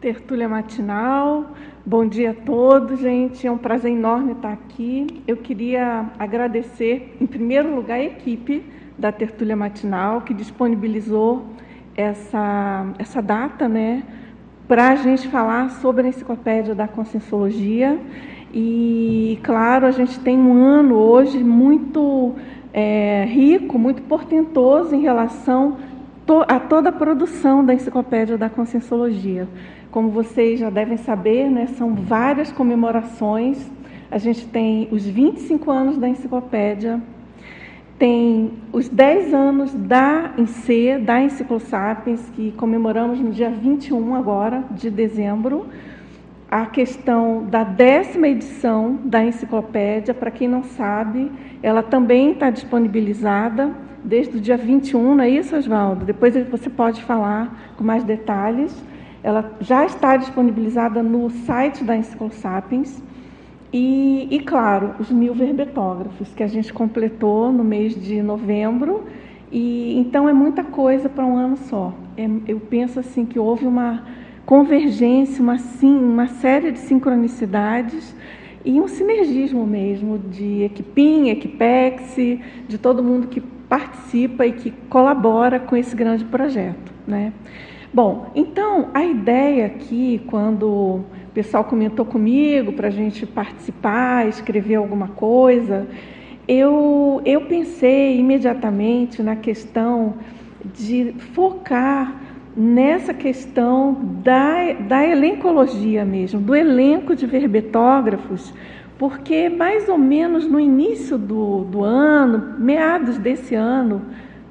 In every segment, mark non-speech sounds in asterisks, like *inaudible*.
Tertúlia matinal. Bom dia a todos, gente. É um prazer enorme estar aqui. Eu queria agradecer, em primeiro lugar, a equipe da Tertúlia matinal que disponibilizou essa, essa data, né, para a gente falar sobre a enciclopédia da Conscienciologia. E, claro, a gente tem um ano hoje muito é, rico, muito portentoso em relação a toda a produção da enciclopédia da Conscienciologia. Como vocês já devem saber, né, são várias comemorações. A gente tem os 25 anos da enciclopédia, tem os 10 anos da ENC, da Enciclosapiens, que comemoramos no dia 21 agora de dezembro. A questão da décima edição da enciclopédia, para quem não sabe, ela também está disponibilizada desde o dia 21, não é isso, Oswaldo? Depois você pode falar com mais detalhes. Ela já está disponibilizada no site da Enciclosapiens. E, e, claro, os mil verbetógrafos que a gente completou no mês de novembro. E então é muita coisa para um ano só. É, eu penso assim que houve uma convergência, uma, sim, uma série de sincronicidades e um sinergismo mesmo de Equipim, Equipex, de todo mundo que participa e que colabora com esse grande projeto, né? Bom, então a ideia aqui, quando o pessoal comentou comigo para a gente participar, escrever alguma coisa, eu, eu pensei imediatamente na questão de focar nessa questão da, da elencologia mesmo, do elenco de verbetógrafos, porque mais ou menos no início do, do ano, meados desse ano,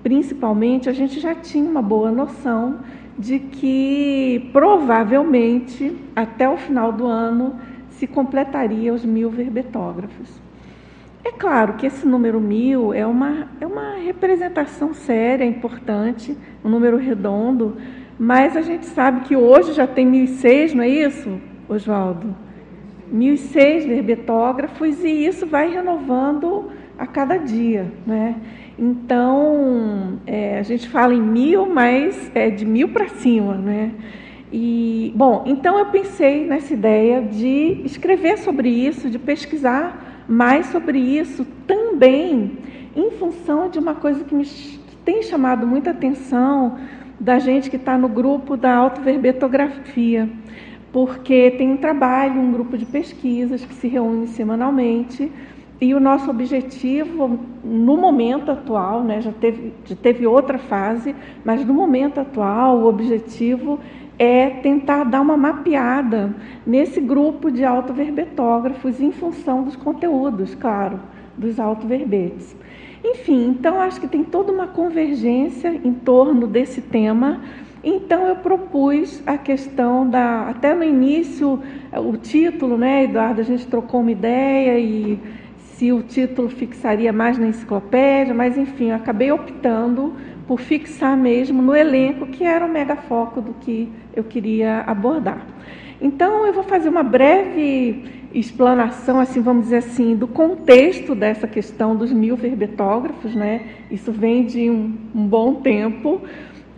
principalmente, a gente já tinha uma boa noção de que provavelmente até o final do ano se completaria os mil verbetógrafos. É claro que esse número mil é uma, é uma representação séria, importante, um número redondo, mas a gente sabe que hoje já tem 1.006, não é isso, Oswaldo? 1.006 verbetógrafos e isso vai renovando a cada dia, né? Então, é, a gente fala em mil, mas é de mil para cima, né? E, bom, então eu pensei nessa ideia de escrever sobre isso, de pesquisar mais sobre isso, também em função de uma coisa que me que tem chamado muita atenção da gente que está no grupo da autoverbetografia, porque tem um trabalho, um grupo de pesquisas que se reúne semanalmente e o nosso objetivo, no momento atual, né, já, teve, já teve outra fase, mas no momento atual, o objetivo é tentar dar uma mapeada nesse grupo de autoverbetógrafos em função dos conteúdos, claro, dos autoverbetes. Enfim, então acho que tem toda uma convergência em torno desse tema. Então eu propus a questão da, até no início, o título, né, Eduardo, a gente trocou uma ideia e se o título fixaria mais na enciclopédia, mas enfim, eu acabei optando por fixar mesmo no elenco, que era o mega foco do que eu queria abordar. Então, eu vou fazer uma breve explanação, assim, vamos dizer assim, do contexto dessa questão dos mil verbetógrafos, né? Isso vem de um, um bom tempo.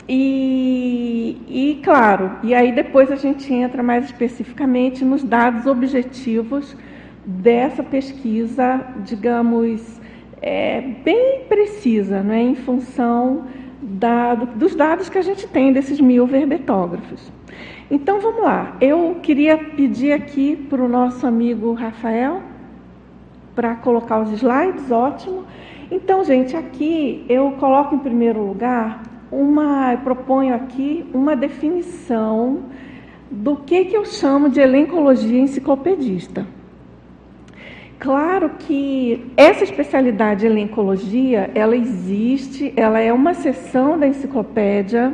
E, e, claro, e aí depois a gente entra mais especificamente nos dados objetivos dessa pesquisa, digamos, é, bem precisa, é, em função da, dos dados que a gente tem desses mil verbetógrafos. Então vamos lá, eu queria pedir aqui para o nosso amigo Rafael para colocar os slides, ótimo. Então, gente, aqui eu coloco em primeiro lugar uma, eu proponho aqui uma definição do que, que eu chamo de elencologia enciclopedista. Claro que essa especialidade elencologia, ela existe, ela é uma seção da enciclopédia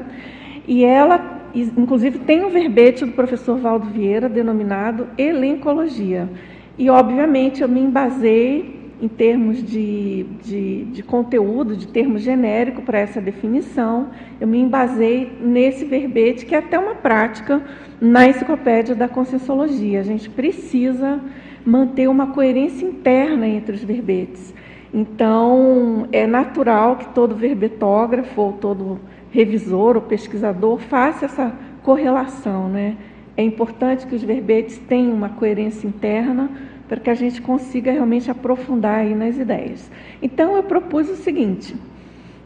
e ela, inclusive, tem um verbete do professor Valdo Vieira denominado elencologia. E, obviamente, eu me embasei em termos de, de, de conteúdo, de termo genérico para essa definição, eu me embasei nesse verbete, que é até uma prática na enciclopédia da Conscienciologia. A gente precisa manter uma coerência interna entre os verbetes. Então, é natural que todo verbetógrafo ou todo revisor ou pesquisador faça essa correlação, né? É importante que os verbetes tenham uma coerência interna para que a gente consiga realmente aprofundar aí nas ideias. Então, eu propus o seguinte: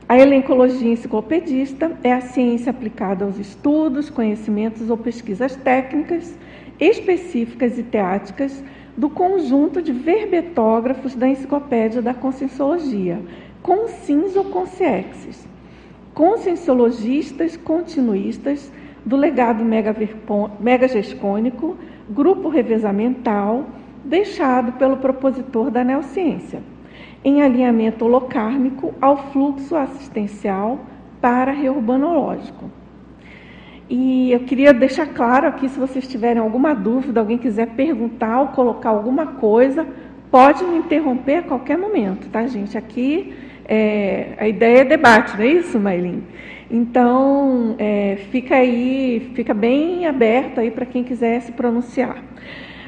a elencologia enciclopedista é a ciência aplicada aos estudos, conhecimentos ou pesquisas técnicas, específicas e teáticas do conjunto de verbetógrafos da enciclopédia da Conscienciologia, com sims ou consciexes, conscienciologistas continuistas do legado megagescônico, grupo revezamental, deixado pelo propositor da neociência em alinhamento holocármico ao fluxo assistencial para reurbanológico. E eu queria deixar claro aqui, se vocês tiverem alguma dúvida, alguém quiser perguntar ou colocar alguma coisa, pode me interromper a qualquer momento, tá, gente? Aqui é, a ideia é debate, não é isso, Maylin? Então, é, fica aí, fica bem aberto aí para quem quiser se pronunciar.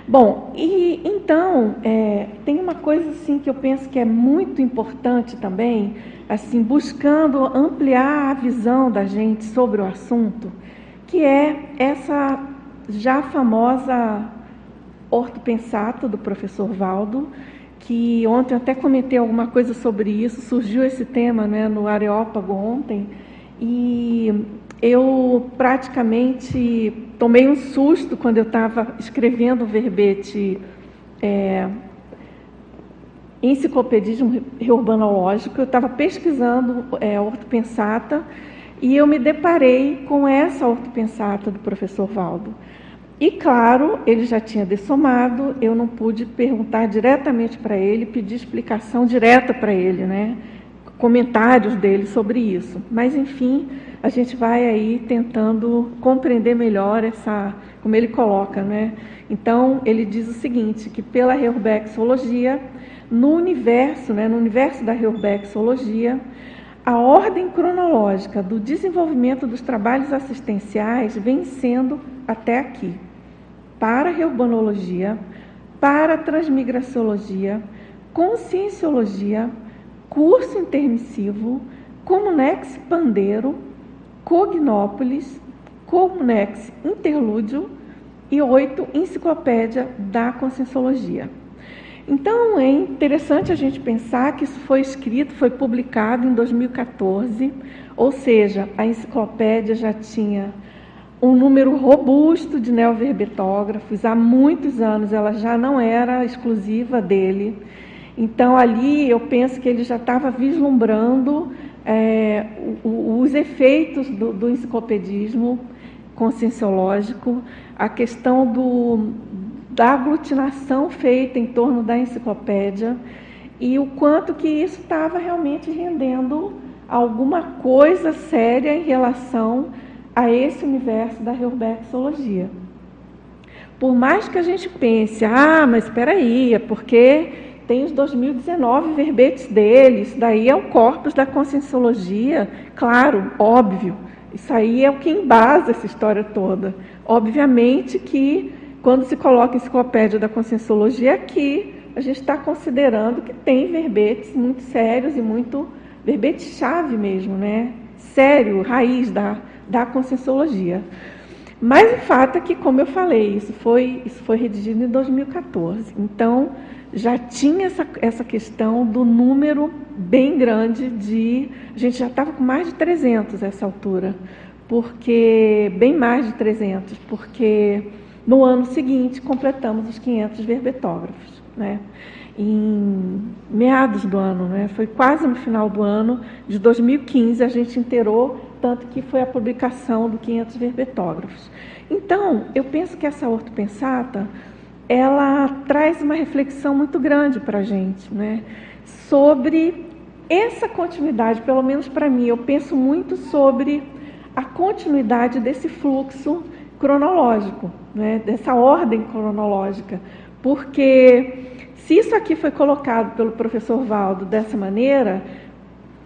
Bom, e então é, tem uma coisa assim que eu penso que é muito importante também, assim buscando ampliar a visão da gente sobre o assunto, que é essa já famosa ortopensato do professor Valdo, que ontem até comentei alguma coisa sobre isso, surgiu esse tema né, no Areópago ontem, e eu praticamente tomei um susto quando eu estava escrevendo o verbete é, enciclopedismo reurbanológico, eu estava pesquisando é, ortopensata e eu me deparei com essa ortopensata do professor Valdo. E claro, ele já tinha dessomado, eu não pude perguntar diretamente para ele, pedir explicação direta para ele, né? Comentários dele sobre isso. Mas, enfim, a gente vai aí tentando compreender melhor essa, como ele coloca, né? Então, ele diz o seguinte, que pela Reurbexologia, no universo, né, no universo da Reurbexologia, a ordem cronológica do desenvolvimento dos trabalhos assistenciais vem sendo até aqui. Para a reubanologia, para a transmigraciologia, conscienciologia, curso intermissivo, Comunex Pandeiro, Cognópolis, Comunex Interlúdio e oito Enciclopédia da Conscienciologia. Então é interessante a gente pensar que isso foi escrito, foi publicado em 2014, ou seja, a enciclopédia já tinha um número robusto de neoverbetógrafos, há muitos anos ela já não era exclusiva dele. Então, ali eu penso que ele já estava vislumbrando é, os efeitos do, do enciclopedismo conscienciológico, a questão do, da aglutinação feita em torno da enciclopédia e o quanto que isso estava realmente rendendo alguma coisa séria em relação a esse universo da reurbexologia. Por mais que a gente pense, ah, mas espera aí, é porque tem os 2019 verbetes dele, isso daí é o corpus da conscienciologia, claro, óbvio. Isso aí é o que embasa essa história toda. Obviamente que quando se coloca enciclopédia da conscienciologia aqui, a gente está considerando que tem verbetes muito sérios e muito verbete-chave mesmo, né? Sério, raiz da, da conscienciologia. Mas o fato é que, como eu falei, isso foi, isso foi redigido em 2014. Então, já tinha essa, essa questão do número bem grande de. A gente já estava com mais de 300 essa altura, porque. bem mais de 300, porque no ano seguinte completamos os 500 verbetógrafos. Né? Em meados do ano, né? foi quase no final do ano de 2015, a gente inteirou, tanto que foi a publicação do 500 verbetógrafos. Então, eu penso que essa ortopensata ela traz uma reflexão muito grande para a gente, né? Sobre essa continuidade, pelo menos para mim, eu penso muito sobre a continuidade desse fluxo cronológico, né? dessa ordem cronológica, porque se isso aqui foi colocado pelo professor Valdo dessa maneira,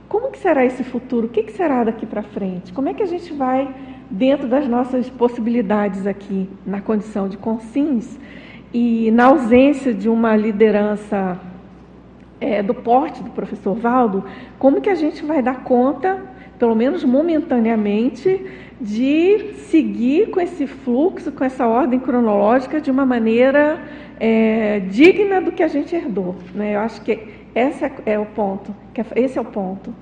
como que será esse futuro? O que, que será daqui para frente? Como é que a gente vai, dentro das nossas possibilidades aqui, na condição de consciência, e na ausência de uma liderança é, do porte do professor Valdo, como que a gente vai dar conta, pelo menos momentaneamente, de seguir com esse fluxo, com essa ordem cronológica de uma maneira é, digna do que a gente herdou. Né? Eu acho que esse é o ponto. É, esse é o ponto.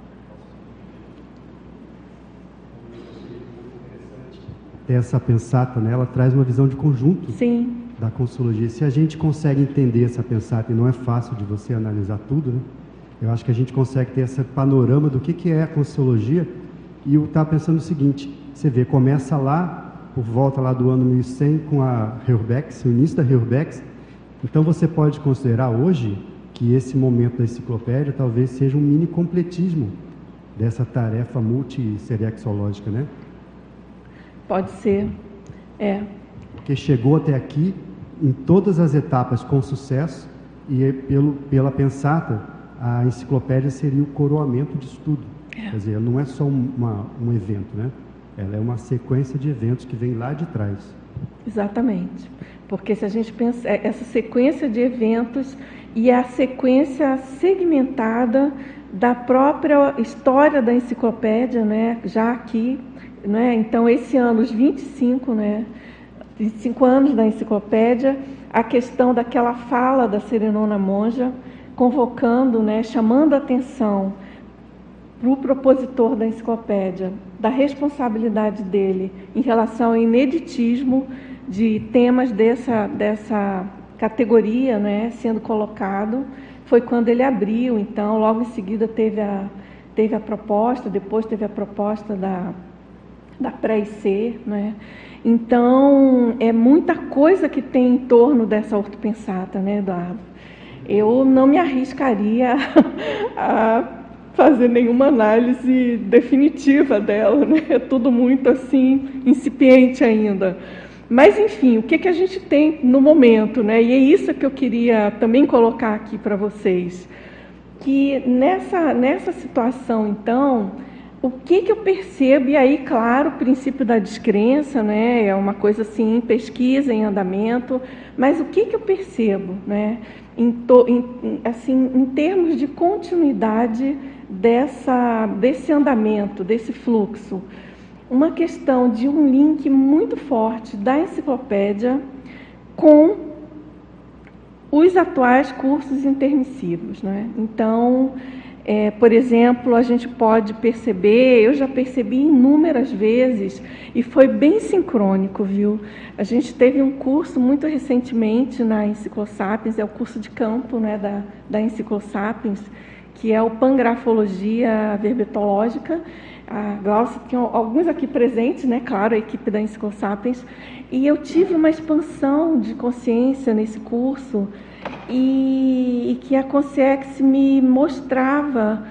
Essa pensata, né, ela traz uma visão de conjunto Sim. Da consologia. Se a gente consegue entender essa pensata, e não é fácil de você analisar tudo, né? eu acho que a gente consegue ter esse panorama do que, que é a consologia. E eu estava pensando o seguinte: você vê, começa lá, por volta lá do ano 1100, com a Herbex, o início da Herbex. Então você pode considerar hoje que esse momento da enciclopédia talvez seja um mini completismo dessa tarefa multiseriexológica, né? Pode ser, é. Porque chegou até aqui em todas as etapas com sucesso e pelo, pela pensata a enciclopédia seria o coroamento de estudo. É. Quer dizer, não é só uma, um evento, né? Ela é uma sequência de eventos que vem lá de trás. Exatamente. Porque se a gente pensa, é, essa sequência de eventos e a sequência segmentada da própria história da enciclopédia, né, já aqui, né, então esse ano, os 25, né, 25 anos da enciclopédia, a questão daquela fala da Serenona Monja, convocando, né, chamando a atenção para o propositor da enciclopédia, da responsabilidade dele em relação ao ineditismo de temas dessa, dessa categoria né, sendo colocado, foi quando ele abriu, então, logo em seguida teve a, teve a proposta, depois teve a proposta da, da pré-IC, né? Então, é muita coisa que tem em torno dessa ortopensata, né, Eduardo? Eu não me arriscaria *laughs* a fazer nenhuma análise definitiva dela, né? É tudo muito assim incipiente ainda. Mas enfim, o que, que a gente tem no momento, né? E é isso que eu queria também colocar aqui para vocês, que nessa nessa situação, então, o que, que eu percebo, e aí, claro, o princípio da descrença, né, é uma coisa assim, em pesquisa, em andamento, mas o que, que eu percebo, né, em, to, em, assim, em termos de continuidade dessa, desse andamento, desse fluxo. Uma questão de um link muito forte da enciclopédia com os atuais cursos intermissivos. Né? Então, é, por exemplo, a gente pode perceber, eu já percebi inúmeras vezes, e foi bem sincrônico, viu? A gente teve um curso muito recentemente na Enciclosapiens, é o curso de campo né, da, da Enciclosapiens, que é o Pangrafologia Verbetológica. A Glaucia tinha alguns aqui presentes, né? Claro, a equipe da Enciclosapiens. E eu tive uma expansão de consciência nesse curso e, e que a Consciex me mostrava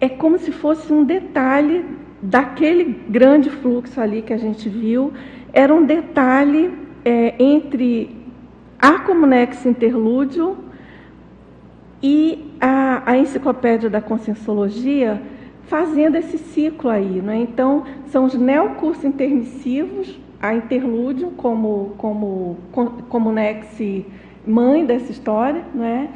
é como se fosse um detalhe daquele grande fluxo ali que a gente viu, era um detalhe é, entre a Comunex Interlúdio e a, a enciclopédia da Conscienciologia fazendo esse ciclo aí. Né? Então, são os neocursos intermissivos, a interlúdio como, como, como mãe dessa história, né?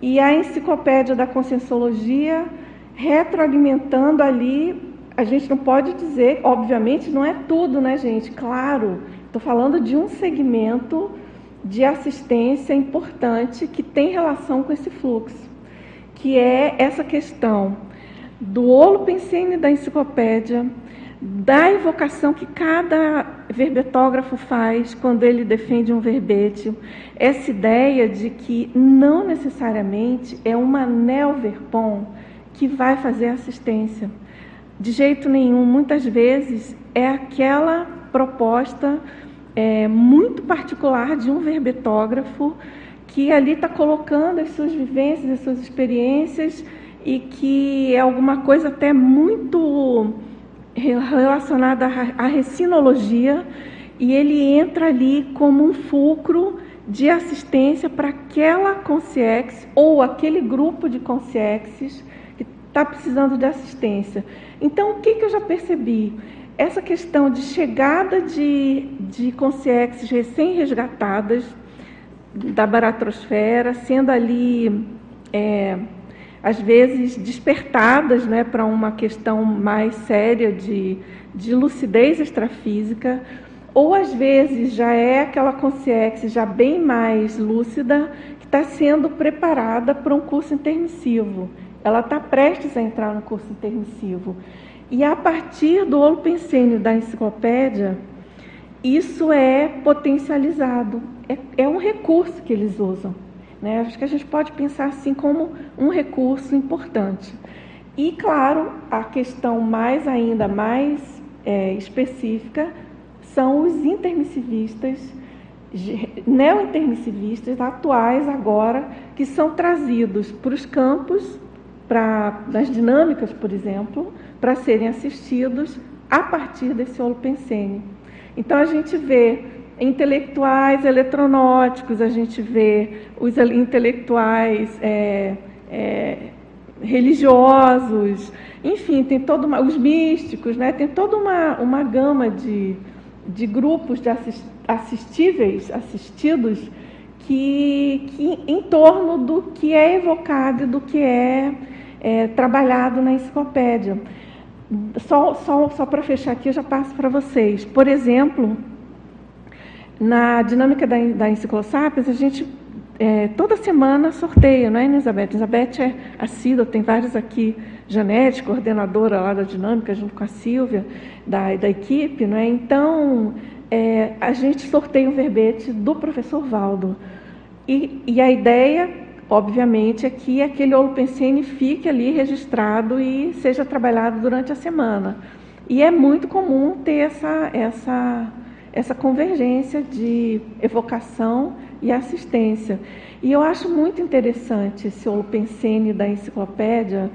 e a enciclopédia da Conscienciologia retroalimentando ali. A gente não pode dizer, obviamente, não é tudo, né, gente? Claro, estou falando de um segmento de assistência importante que tem relação com esse fluxo, que é essa questão do holopensene da enciclopédia, da invocação que cada verbetógrafo faz quando ele defende um verbete, essa ideia de que não necessariamente é uma neoverpom que vai fazer assistência. De jeito nenhum, muitas vezes é aquela proposta é, muito particular de um verbetógrafo que ali está colocando as suas vivências, as suas experiências e que é alguma coisa até muito relacionada à recinologia e ele entra ali como um fulcro de assistência para aquela consciex ou aquele grupo de consciexes que está precisando de assistência. Então, o que, que eu já percebi? essa questão de chegada de, de consciências recém-resgatadas da baratrosfera, sendo ali é, às vezes despertadas né, para uma questão mais séria de, de lucidez extrafísica, ou às vezes já é aquela consciência já bem mais lúcida que está sendo preparada para um curso intermissivo. Ela está prestes a entrar no curso intermissivo. E a partir do holopensênio da enciclopédia, isso é potencializado. É, é um recurso que eles usam. Né? Acho que a gente pode pensar assim como um recurso importante. E, claro, a questão mais ainda mais é, específica são os intermissivistas, neo-intermissivistas atuais agora, que são trazidos para os campos, para nas dinâmicas, por exemplo, para serem assistidos a partir desse holopensene. Então a gente vê intelectuais eletronóticos, a gente vê os intelectuais é, é, religiosos, enfim, tem toda uma, os místicos, né? tem toda uma, uma gama de, de grupos de assist, assistíveis, assistidos, que, que em torno do que é evocado e do que é, é trabalhado na enciclopédia. Só, só, só para fechar aqui, eu já passo para vocês. Por exemplo, na dinâmica da, da Enciclosapiens, a gente é, toda semana sorteia, não é, Elizabeth? Elizabeth é assídua, tem vários aqui, Janete, coordenadora lá da dinâmica, junto com a Silvia, da, da equipe, não é? Então, é, a gente sorteia o verbete do professor Valdo. E, e a ideia, obviamente, é que aquele Holopensene fique ali registrado e seja trabalhado durante a semana. E é muito comum ter essa, essa essa convergência de evocação e assistência. E eu acho muito interessante esse holopensene da enciclopédia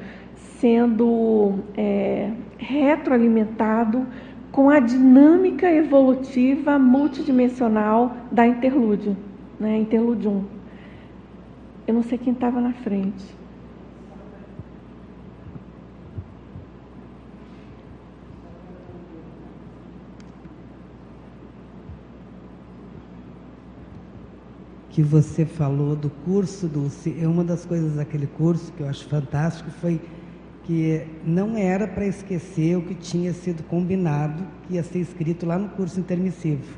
sendo é, retroalimentado com a dinâmica evolutiva multidimensional da interlúdio, né, interludium. Eu não sei quem estava na frente. Que você falou do curso, do, é uma das coisas daquele curso que eu acho fantástico foi que não era para esquecer o que tinha sido combinado, que ia ser escrito lá no curso intermissivo.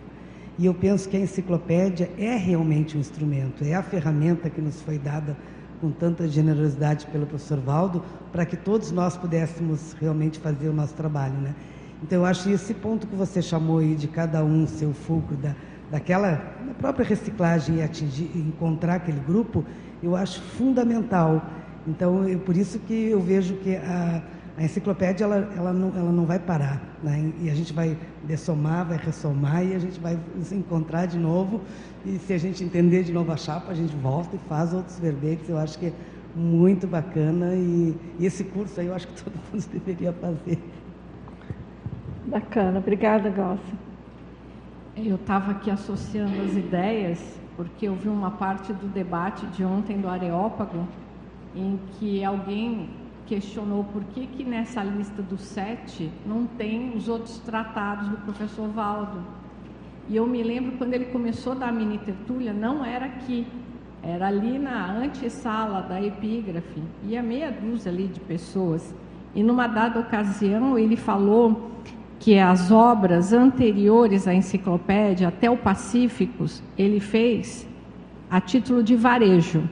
E eu penso que a enciclopédia é realmente um instrumento, é a ferramenta que nos foi dada com tanta generosidade pelo professor Valdo, para que todos nós pudéssemos realmente fazer o nosso trabalho. Né? Então, eu acho esse ponto que você chamou aí de cada um seu fulcro da, daquela da própria reciclagem e atingir, encontrar aquele grupo, eu acho fundamental. Então, eu, por isso que eu vejo que a, a enciclopédia ela, ela, não, ela não vai parar. Né? E a gente vai dessomar, vai ressomar e a gente vai se encontrar de novo. E se a gente entender de novo a chapa, a gente volta e faz outros verbetes. Eu acho que é muito bacana. E, e esse curso aí eu acho que *laughs* todo mundo deveria fazer. Bacana, obrigada, Glaucia. Eu estava aqui associando as ideias, porque eu vi uma parte do debate de ontem do Areópago, em que alguém questionou por que, que nessa lista dos sete não tem os outros tratados do professor Valdo. E eu me lembro quando ele começou a dar a mini tertúlia, não era aqui, era ali na antessala da epígrafe, ia meia dúzia ali de pessoas. E numa dada ocasião ele falou que as obras anteriores à enciclopédia, até o Pacíficos, ele fez a título de varejo.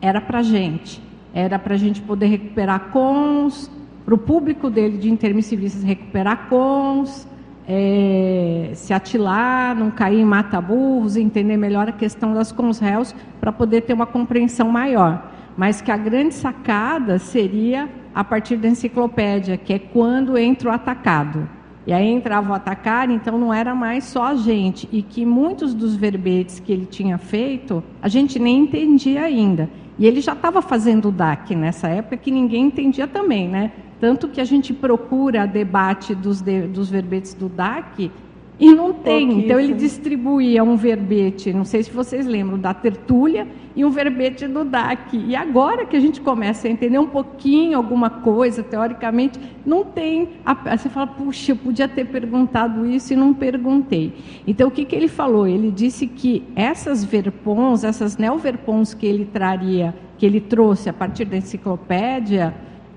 Era para gente, era para a gente poder recuperar cons, para o público dele de intermissivistas recuperar cons, é, se atilar, não cair em mata-burros, entender melhor a questão das cons réus, para poder ter uma compreensão maior. Mas que a grande sacada seria a partir da enciclopédia, que é quando entra o atacado. E aí entrava o atacar, então não era mais só a gente. E que muitos dos verbetes que ele tinha feito, a gente nem entendia ainda. E ele já estava fazendo o DAC nessa época, que ninguém entendia também, né? Tanto que a gente procura debate dos, de, dos verbetes do DAC e não tem. Então ele distribuía um verbete, não sei se vocês lembram, da tertúlia e um verbete do DAC. E agora que a gente começa a entender um pouquinho alguma coisa, teoricamente, não tem. Você fala, puxa, eu podia ter perguntado isso e não perguntei. Então o que, que ele falou? Ele disse que essas verpons, essas neoverpons que ele traria, que que ele trouxe a partir da enciclopédia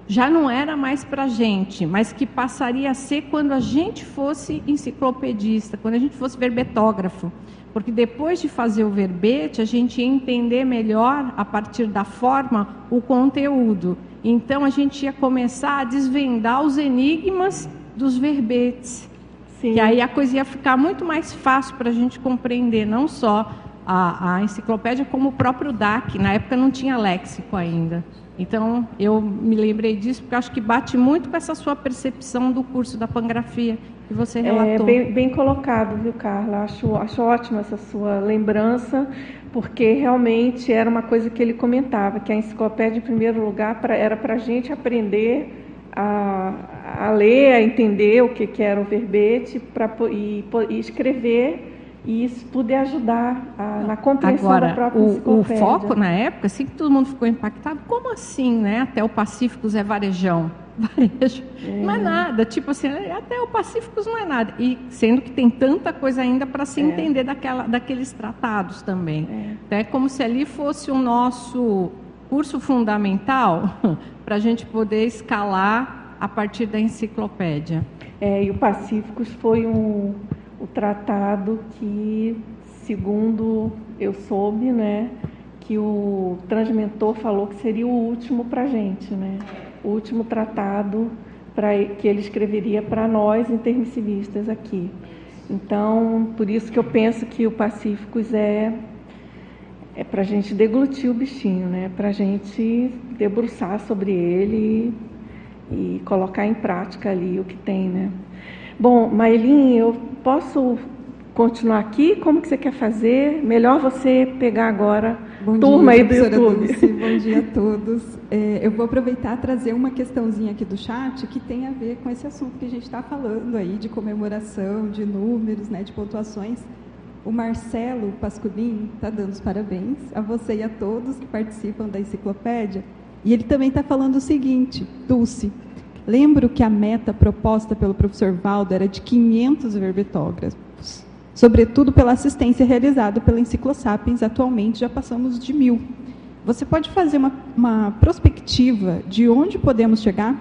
já não era mais para a gente, mas que passaria a ser quando a gente fosse enciclopedista, quando a gente fosse verbetógrafo. Porque depois de fazer o verbete, a gente ia entender melhor, a partir da forma, o conteúdo. Então, a gente ia começar a desvendar os enigmas dos verbetes. Sim. Que aí a coisa ia ficar muito mais fácil para a gente compreender, não só a, a enciclopédia, como o próprio DAC. Na época não tinha léxico ainda. Então, eu me lembrei disso porque acho que bate muito com essa sua percepção do curso da pangrafia que você é, relatou. É bem, bem colocado, viu, Carla? Acho, acho ótima essa sua lembrança, porque realmente era uma coisa que ele comentava, que a enciclopédia, em primeiro lugar, pra, era para a gente aprender a, a, ler, a entender o que, que era o verbete pra, e, e escrever e isso é ajudar a, na compreensão Agora, da própria o, o foco na época, assim que todo mundo ficou impactado, como assim, né? Até o Pacífico é varejão. *laughs* Varejo. É. Não é nada, tipo assim, até o Pacífico não é nada. E sendo que tem tanta coisa ainda para se é. entender daquela, daqueles tratados também. É. é como se ali fosse o nosso curso fundamental *laughs* para a gente poder escalar a partir da enciclopédia. É, e o Pacíficos foi um, o tratado que, segundo eu soube, né, que o transmentor falou que seria o último para a gente, né, o último tratado pra, que ele escreveria para nós intermissivistas aqui. Então, por isso que eu penso que o Pacíficos é é para a gente deglutir o bichinho, né? Para a gente debruçar sobre ele e, e, colocar em prática ali o que tem, né? Bom, Mailin, eu posso continuar aqui? Como que você quer fazer? Melhor você pegar agora Bom turma dia, aí do YouTube. Dulce, bom dia a *laughs* todos. É, eu vou aproveitar e trazer uma questãozinha aqui do chat que tem a ver com esse assunto que a gente está falando aí de comemoração, de números, né, de pontuações. O Marcelo Pasculin está dando os parabéns a você e a todos que participam da enciclopédia. E ele também está falando o seguinte, Dulce, Lembro que a meta proposta pelo professor Valdo era de 500 verbetógrafos, sobretudo pela assistência realizada pela Enciclosapiens, atualmente já passamos de mil. Você pode fazer uma, uma prospectiva de onde podemos chegar?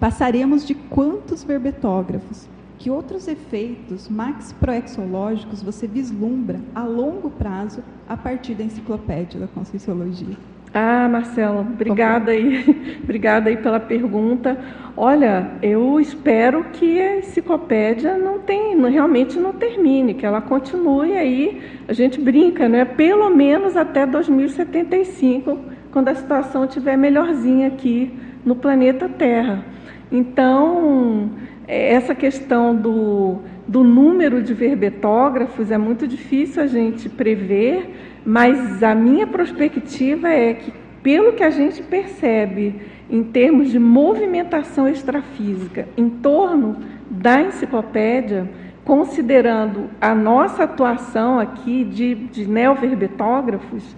Passaremos de quantos verbetógrafos? Que outros efeitos max-proexológicos você vislumbra a longo prazo a partir da enciclopédia da Conscienciologia? Ah, Marcela, obrigada aí, *laughs* obrigada aí pela pergunta. Olha, eu espero que a enciclopédia não tem, realmente não termine, que ela continue aí. A gente brinca, né? Pelo menos até 2075, quando a situação estiver melhorzinha aqui no planeta Terra. Então, essa questão do, do número de verbetógrafos é muito difícil a gente prever mas a minha perspectiva é que, pelo que a gente percebe em termos de movimentação extrafísica em torno da enciclopédia, considerando a nossa atuação aqui de, de neoverbetógrafos,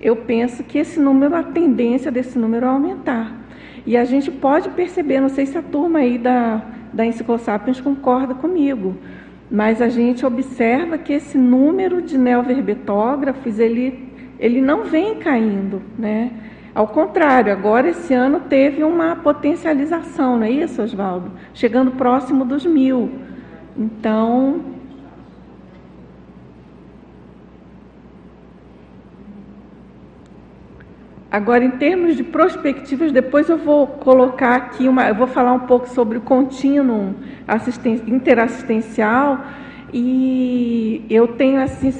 eu penso que esse número, a tendência desse número é aumentar. E a gente pode perceber, não sei se a turma aí da, da Enciclosapiens concorda comigo, mas a gente observa que esse número de neoverbetógrafos ele, ele não vem caindo, né? Ao contrário, agora esse ano teve uma potencialização, não é isso, Oswaldo? Chegando próximo dos mil. Então, Agora, em termos de perspectivas, depois eu vou colocar aqui uma, eu vou falar um pouco sobre o contínuo interassistencial e eu tenho assim,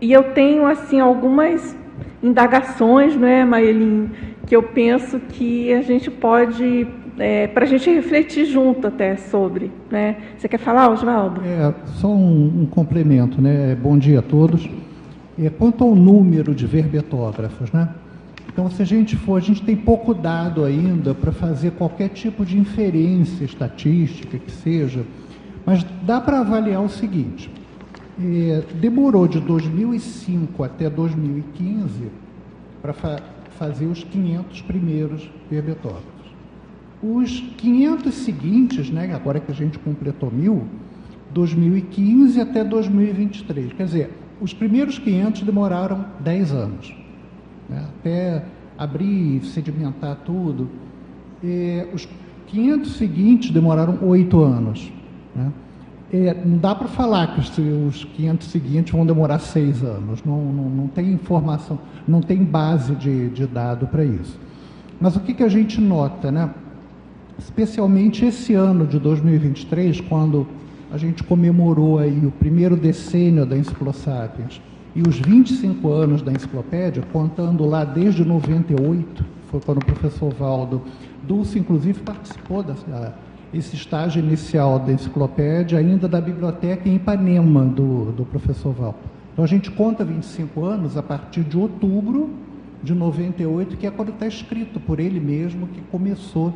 e eu tenho assim algumas indagações, não é, Maelin, que eu penso que a gente pode é, para a gente refletir junto até sobre. Né? Você quer falar, Oswaldo? É, só um, um, complemento, né? Bom dia a todos. É, quanto ao número de verbetógrafos, né? Então, se a gente for, a gente tem pouco dado ainda para fazer qualquer tipo de inferência estatística que seja, mas dá para avaliar o seguinte: é, demorou de 2005 até 2015 para fa fazer os 500 primeiros herbetógrafos. Os 500 seguintes, né, agora que a gente completou mil, 2015 até 2023. Quer dizer, os primeiros 500 demoraram 10 anos. Né? Até abrir, sedimentar tudo. É, os 500 seguintes demoraram oito anos. Né? É, não dá para falar que os, os 500 seguintes vão demorar seis anos. Não, não, não tem informação, não tem base de, de dado para isso. Mas o que, que a gente nota, né? especialmente esse ano de 2023, quando a gente comemorou aí o primeiro decênio da Enciclosapiens e os 25 anos da enciclopédia, contando lá desde 98, foi quando o professor Valdo Dulce, inclusive, participou dessa, esse estágio inicial da enciclopédia, ainda da biblioteca em Ipanema, do, do professor Valdo. Então, a gente conta 25 anos a partir de outubro de 98, que é quando está escrito por ele mesmo que começou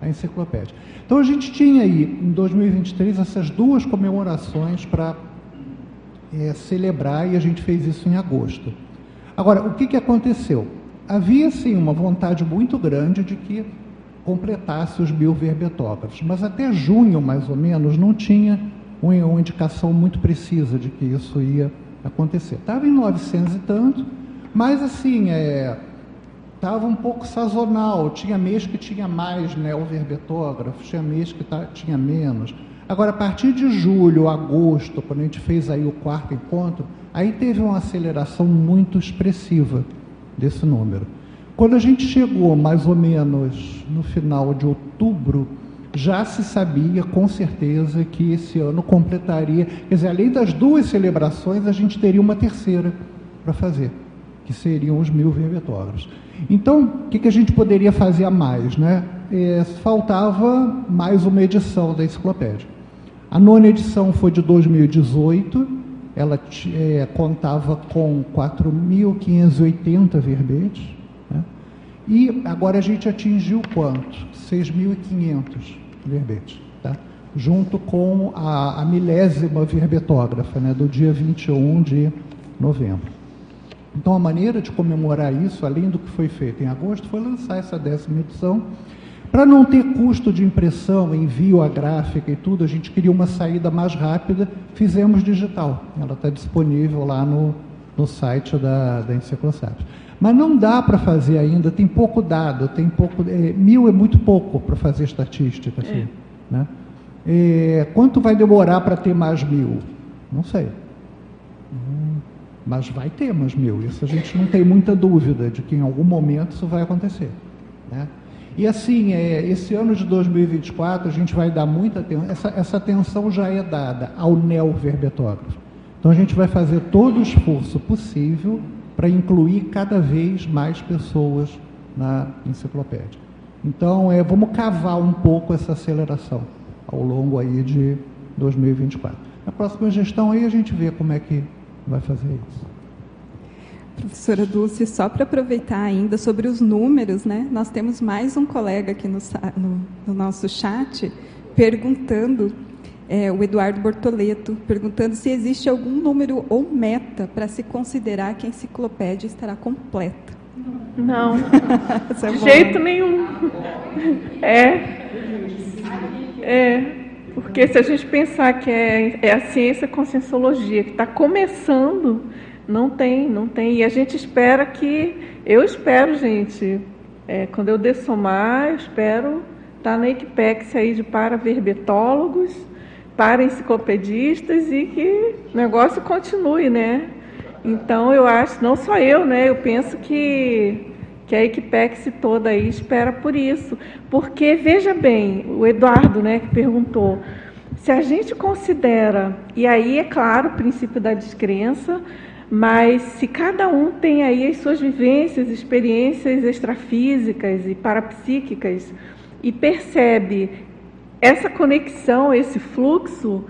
a enciclopédia. Então a gente tinha aí, em 2023, essas duas comemorações para é, celebrar e a gente fez isso em agosto. Agora, o que, que aconteceu? Havia, sim, uma vontade muito grande de que completasse os mil verbetógrafos, mas até junho, mais ou menos, não tinha uma, indicação muito precisa de que isso ia acontecer. Estava em 900 e tanto, mas assim, é, estava um pouco sazonal. Tinha mês que tinha mais né, overbetógrafos, tinha mês que tinha menos. Agora, a partir de julho, agosto, quando a gente fez aí o quarto encontro, aí teve uma aceleração muito expressiva desse número. Quando a gente chegou mais ou menos no final de outubro, já se sabia com certeza que esse ano completaria, quer dizer, além das duas celebrações, a gente teria uma terceira para fazer, que seriam os mil verbetógrafos. Então, o que, que a gente poderia fazer a mais? Né? É, faltava mais uma edição da enciclopédia. A nona edição foi de 2018, ela é, contava com 4.580 verbetes, né? e agora a gente atingiu quanto? 6.500 verbetes, tá? junto com a, a milésima verbetógrafa, né? do dia 21 de novembro. Então, a maneira de comemorar isso, além do que foi feito em agosto, foi lançar essa décima edição. Para não ter custo de impressão, envio a gráfica e tudo, a gente queria uma saída mais rápida, fizemos digital. Ela está disponível lá no, no site da, da Enciclosap. Mas não dá para fazer ainda, tem pouco dado, tem pouco. É, mil é muito pouco para fazer estatística. Assim, é. Né? É, quanto vai demorar para ter mais mil? Não sei. Mas vai ter mais mil, isso a gente não tem muita dúvida de que em algum momento isso vai acontecer. Né? E assim, é, esse ano de 2024 a gente vai dar muita atenção, essa, essa atenção já é dada ao neoverbetógrafo. Então a gente vai fazer todo o esforço possível para incluir cada vez mais pessoas na enciclopédia. Então, é, vamos cavar um pouco essa aceleração ao longo aí de 2024. Na próxima gestão aí a gente vê como é que vai fazer isso. Professora Dulce, só para aproveitar ainda sobre os números, né? Nós temos mais um colega aqui no, no, no nosso chat perguntando, é, o Eduardo Bortoleto, perguntando se existe algum número ou meta para se considerar que a enciclopédia estará completa. Não, *laughs* é de jeito nenhum. É, é, porque se a gente pensar que é, é a ciência conscienciologia que está começando, não tem, não tem. E a gente espera que, eu espero, gente, é, quando eu dessomar, eu espero estar tá na Equipex aí de para-verbetólogos, para-enciclopedistas e que o negócio continue, né? Então eu acho, não só eu, né? Eu penso que que a Equipex toda aí espera por isso. Porque, veja bem, o Eduardo né, que perguntou, se a gente considera, e aí é claro o princípio da descrença, mas se cada um tem aí as suas vivências, experiências extrafísicas e parapsíquicas e percebe essa conexão, esse fluxo,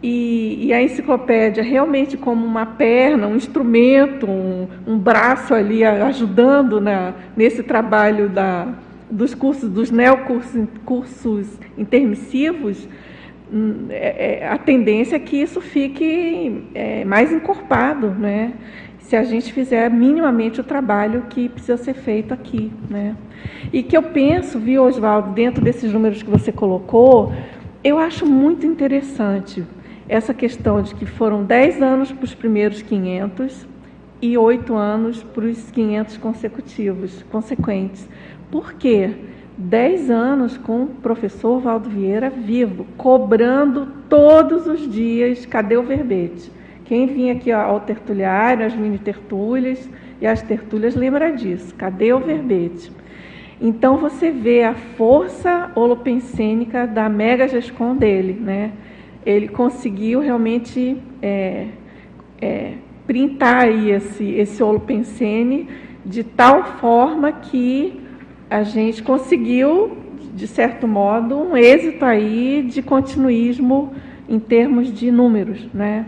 e, e, a enciclopédia realmente como uma perna, um instrumento, um, um braço ali ajudando na, nesse trabalho da, dos cursos, dos neocursos cursos intermissivos, a tendência é que isso fique é, mais encorpado, né? se a gente fizer minimamente o trabalho que precisa ser feito aqui. Né? E que eu penso, viu, Oswaldo, dentro desses números que você colocou, eu acho muito interessante essa questão de que foram 10 anos para os primeiros 500, e oito anos para os 500 consecutivos, consequentes. Por quê? Dez anos com o professor Valdo Vieira vivo, cobrando todos os dias, cadê o verbete? Quem vinha aqui ao tertuliário, as mini tertúlias e as tertúlias lembra disso, cadê o verbete? Então você vê a força holopensênica da mega gescom dele, né? Ele conseguiu realmente é, é, printar esse, esse holopensene de tal forma que a gente conseguiu, de certo modo, um êxito aí de continuismo em termos de números, né?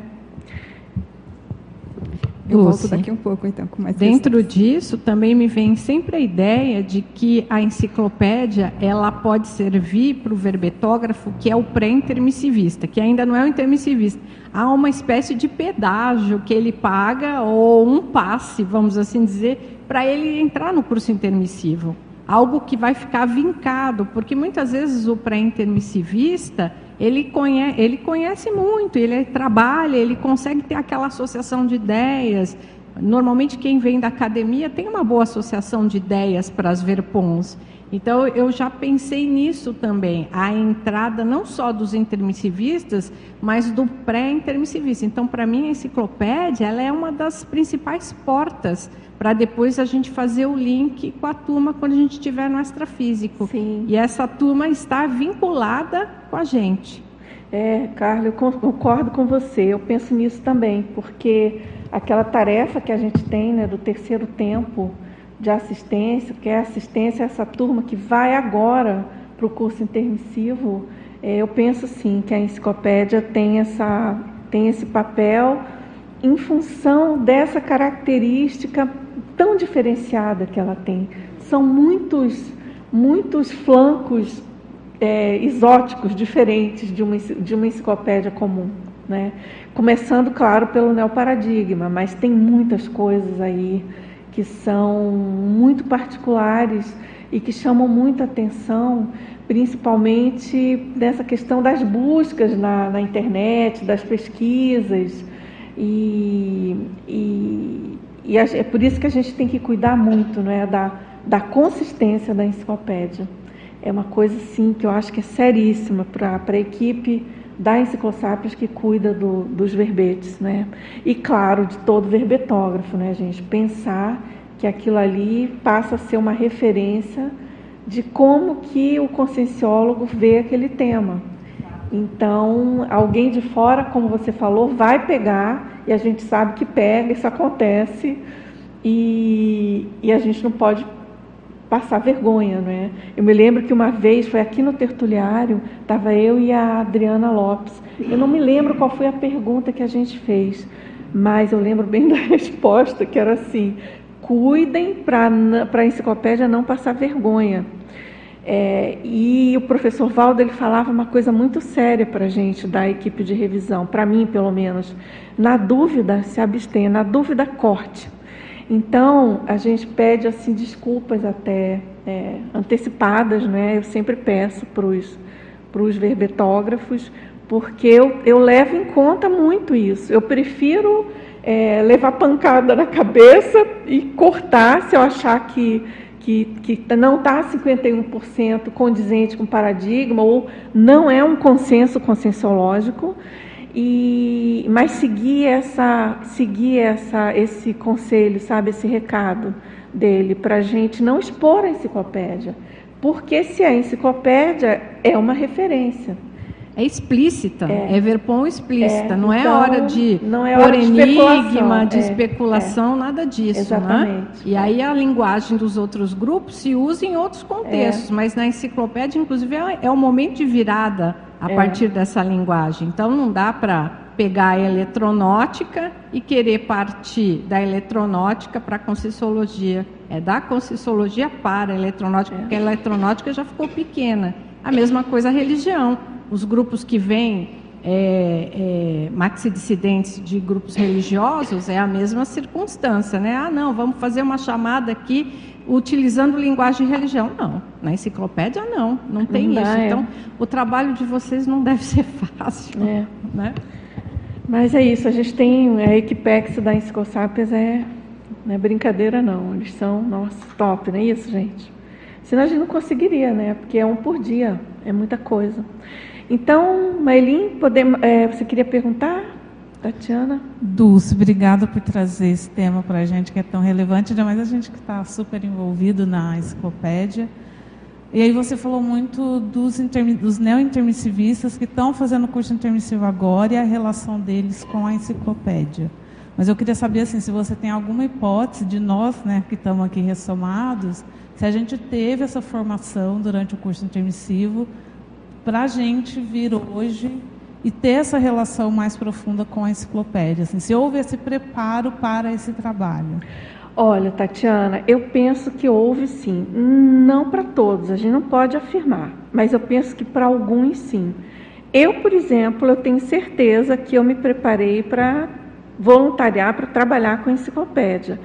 Eu volto daqui um pouco, então, com mais Dentro questões. disso, também me vem sempre a ideia de que a enciclopédia ela pode servir para o verbetógrafo, que é o pré-intermissivista, que ainda não é o intermissivista. Há uma espécie de pedágio que ele paga, ou um passe, vamos assim dizer, para ele entrar no curso intermissivo. Algo que vai ficar vincado, porque muitas vezes o pré-intermissivista ele conhece, ele conhece muito, ele trabalha, ele consegue ter aquela associação de ideias. Normalmente, quem vem da academia tem uma boa associação de ideias para as verpons. Então, eu já pensei nisso também, a entrada não só dos intermissivistas, mas do pré-intermissivista. Então, para mim, a enciclopédia ela é uma das principais portas para depois a gente fazer o link com a turma quando a gente estiver no extrafísico. Sim. E essa turma está vinculada com a gente. É, Carla, eu concordo com você. Eu penso nisso também, porque aquela tarefa que a gente tem né, do terceiro tempo de assistência, que é assistência a essa turma que vai agora para o curso intermissivo, é, eu penso sim que a enciclopédia tem, essa, tem esse papel em função dessa característica tão diferenciada que ela tem. São muitos, muitos flancos é, exóticos, diferentes de uma, de uma enciclopédia comum. Né? Começando, claro, pelo neoparadigma, mas tem muitas coisas aí que são muito particulares e que chamam muita atenção, principalmente dessa questão das buscas na, na internet, das pesquisas. E, e, e é por isso que a gente tem que cuidar muito não é, da, da consistência da enciclopédia. É uma coisa, sim, que eu acho que é seríssima para a equipe da Enciclosápios que cuida do, dos verbetes, né? E, claro, de todo verbetógrafo, né, gente? Pensar que aquilo ali passa a ser uma referência de como que o conscienciólogo vê aquele tema. Então, alguém de fora, como você falou, vai pegar, e a gente sabe que pega, isso acontece, e, e a gente não pode passar vergonha, não é? Eu me lembro que uma vez, foi aqui no tertuliário, estava eu e a Adriana Lopes. Eu não me lembro qual foi a pergunta que a gente fez, mas eu lembro bem *laughs* da resposta, que era assim, cuidem para a enciclopédia não passar vergonha. É, e o professor Valdo ele falava uma coisa muito séria para a gente da equipe de revisão, para mim pelo menos. Na dúvida, se abstenha, na dúvida, corte. Então, a gente pede assim desculpas até é, antecipadas, né? Eu sempre peço para os verbetógrafos, porque eu, eu levo em conta muito isso. Eu prefiro é, levar pancada na cabeça e cortar se eu achar que que, que não está 51% condizente com o paradigma, ou não é um consenso conscienciológico, e, mas seguir, essa, seguir essa, esse conselho, sabe, esse recado dele, para a gente não expor a enciclopédia. Porque se a enciclopédia é uma referência, é explícita, é, é verpom explícita, é, não é então, hora de não é hora enigma, de é, especulação, é. nada disso, Exatamente. né? E aí a linguagem dos outros grupos se usa em outros contextos, É. mas na enciclopédia, inclusive, é, é o momento de virada a É. partir dessa linguagem. Então não dá para pegar a eletronótica e querer partir da eletronótica para a conscienciologia. É da conscienciologia para a eletronótica, porque a eletronótica já ficou pequena. A mesma coisa a religião os grupos que vêm é, é, maxidissidentes de grupos religiosos é a mesma circunstância, né? Ah, não, vamos fazer uma chamada aqui utilizando linguagem de religião. Não, na enciclopédia não, não tem Não dá, isso. é. Então, o trabalho de vocês não deve ser *laughs* fácil, É. né? Mas é isso, a gente tem a Equipex da Enciclosápias é Não é brincadeira, não. Eles são, nossa, top, não é isso, gente? Senão a gente não conseguiria, né? Porque é um por dia, é muita coisa. Então, podemos, é, você queria perguntar? Tatiana? Dulce, obrigada por trazer esse tema para a gente que é tão relevante, ainda mais a gente que está super envolvido na enciclopédia. E aí você falou muito dos, dos neo-intermissivistas que estão fazendo curso intermissivo agora e a relação deles com a enciclopédia. Mas eu queria saber assim, se você tem alguma hipótese de nós, né, que estamos aqui ressomados, se a gente teve essa formação durante o curso intermissivo, para a gente vir hoje e ter essa relação mais profunda com a enciclopédia, assim, se houve esse preparo para esse trabalho. Olha, Tatiana, eu penso que houve sim. Não para todos, a gente não pode afirmar, mas eu penso que para alguns sim. Eu, por exemplo, eu tenho certeza que eu me preparei para voluntariar, para trabalhar com enciclopédia.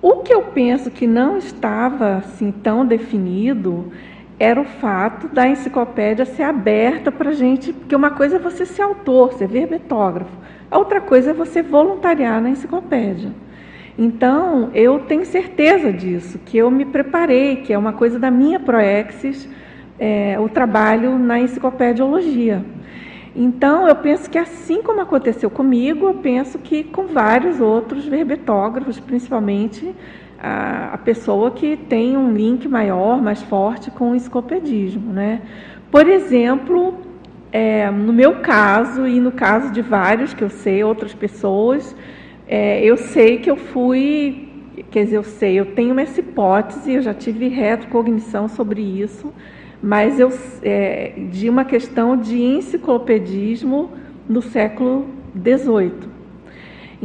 O que eu penso que não estava assim tão definido era o fato da enciclopédia ser aberta para gente, porque uma coisa é você ser autor, ser verbetógrafo, a outra coisa é você voluntariar na enciclopédia. Então, eu tenho certeza disso, que eu me preparei, que é uma coisa da minha Proexis, é, o trabalho na enciclopediologia. Então, eu penso que assim como aconteceu comigo, eu penso que com vários outros verbetógrafos, principalmente a, a pessoa que tem um link maior, mais forte com o escopedismo. Né? Por exemplo, é, no meu caso e no caso de vários que eu sei, outras pessoas, é, eu sei que eu fui, quer dizer, eu sei, eu tenho essa hipótese, eu já tive retrocognição sobre isso, mas eu, é, de uma questão de enciclopedismo no século XVIII.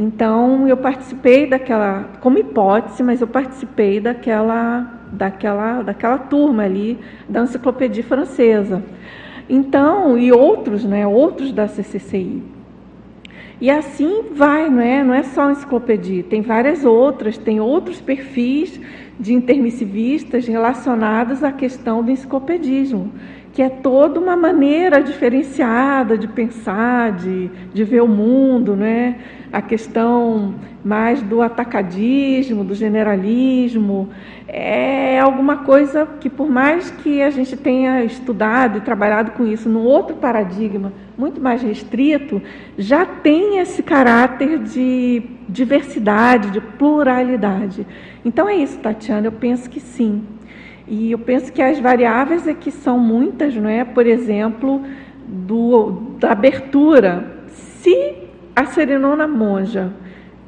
Então, eu participei daquela, como hipótese, mas eu participei daquela, daquela, daquela turma ali da enciclopédia francesa. Então, e outros, né, outros da CCCI. E assim vai, não é? Não é só a enciclopédia, tem várias outras, tem outros perfis de intermissivistas relacionados à questão do enciclopedismo, que é toda uma maneira diferenciada de pensar, de, de ver o mundo, né? a questão mais do atacadismo, do generalismo, é alguma coisa que, por mais que a gente tenha estudado e trabalhado com isso num outro paradigma muito mais restrito, já tem esse caráter de diversidade, de pluralidade. Então é isso, Tatiana, eu penso que sim. E eu penso que as variáveis é que são muitas, não é? Por exemplo, do, da abertura. Se a Serenona Monja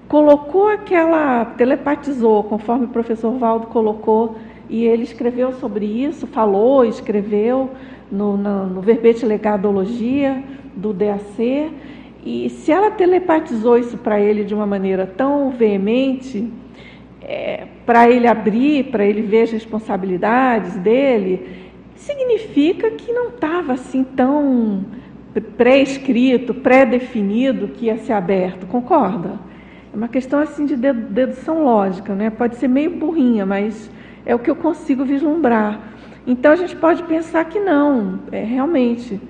colocou aquela, telepatizou, conforme o professor Valdo colocou, e ele escreveu sobre isso, falou, escreveu no, no, no verbete legadologia do DAC, e se ela telepatizou isso para ele de uma maneira tão veemente, é, para ele abrir, para ele ver as responsabilidades dele, significa que não estava assim tão pré-escrito, pré-definido que ia ser aberto, concorda? É uma questão assim de dedução lógica, né? Pode ser meio burrinha, mas é o que eu consigo vislumbrar. Então a gente pode pensar que não, é, realmente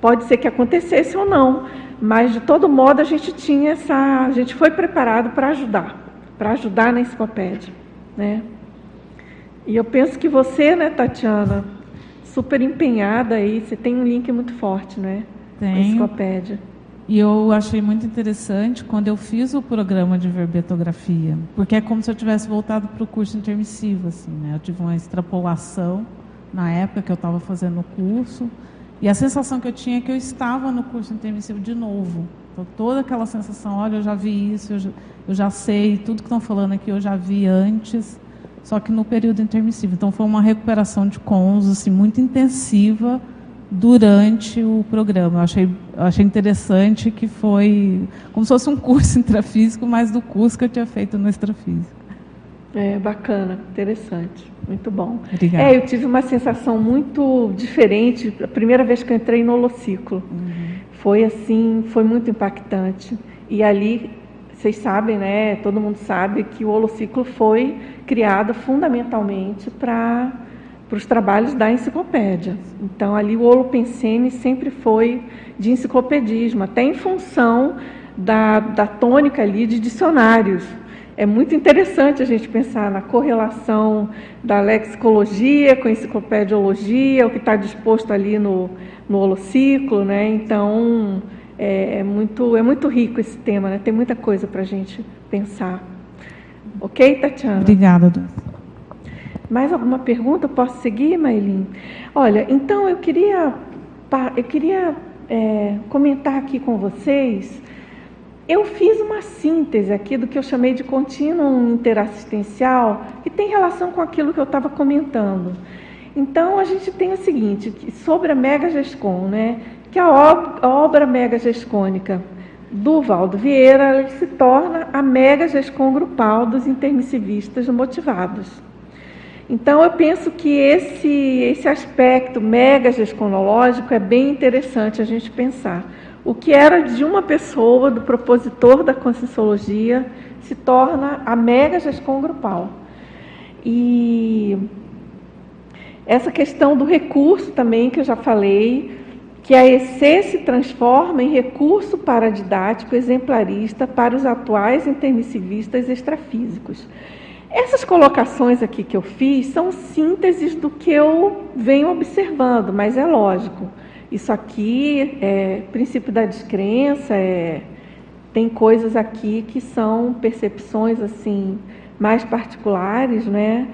pode ser que acontecesse ou não, mas de todo modo a gente tinha essa, a gente foi preparado para ajudar, para ajudar na enciclopédia, né? E eu penso que você, né, Tatiana, super empenhada aí, você tem um link muito forte, né? Tenho. Enciclopédia. E eu achei muito interessante quando eu fiz o programa de verbetografia, porque é como se eu tivesse voltado para o curso intermissivo, assim, né? Eu tive uma extrapolação na época que eu estava fazendo o curso, e a sensação que eu tinha é que eu estava no curso intermissivo de novo. Então, toda aquela sensação, olha, eu já vi isso, eu já, eu já sei, tudo que estão falando aqui eu já vi antes, só que no período intermissivo. Então, foi uma recuperação de cons, assim, muito intensiva, durante o programa. Eu achei, eu achei interessante que foi como se fosse um curso *laughs* intrafísico, mas do curso que eu tinha feito no extrafísico. É bacana, interessante, muito bom. Obrigada. É, eu tive uma sensação muito diferente a primeira vez que eu entrei no holociclo. Uhum. Foi assim, foi muito impactante. E ali, vocês sabem, né? Todo mundo sabe que o holociclo foi criado fundamentalmente para para os trabalhos da enciclopédia. Então, ali o Holopensene sempre foi de enciclopedismo, até em função da, da tônica ali de dicionários. É muito interessante a gente pensar na correlação da lexicologia com a enciclopediologia, o que está disposto ali no, no holociclo, né? Então, é, é, muito, é muito rico esse tema, né? Tem muita coisa para a gente pensar. Ok, Tatiana? Obrigada. Mais alguma pergunta? Posso seguir, Maylin? Olha, então eu queria, eu queria é, comentar aqui com vocês eu fiz uma síntese aqui do que eu chamei de contínuo interassistencial, que tem relação com aquilo que eu estava comentando. Então, a gente tem o seguinte, sobre a Megagescon, né, que a, ob a obra megagescônica do Valdo Vieira se torna a Megagescon grupal dos intermissivistas motivados. Então, eu penso que esse, esse aspecto megagesconológico é bem interessante a gente pensar o que era de uma pessoa, do propositor da Conscienciologia, se torna a mega gestão grupal. E essa questão do recurso também, que eu já falei, que a EC se transforma em recurso paradidático exemplarista para os atuais intermissivistas extrafísicos. Essas colocações aqui que eu fiz são sínteses do que eu venho observando, mas é lógico. Isso aqui é princípio da descrença, é, tem coisas aqui que são percepções assim mais particulares, né?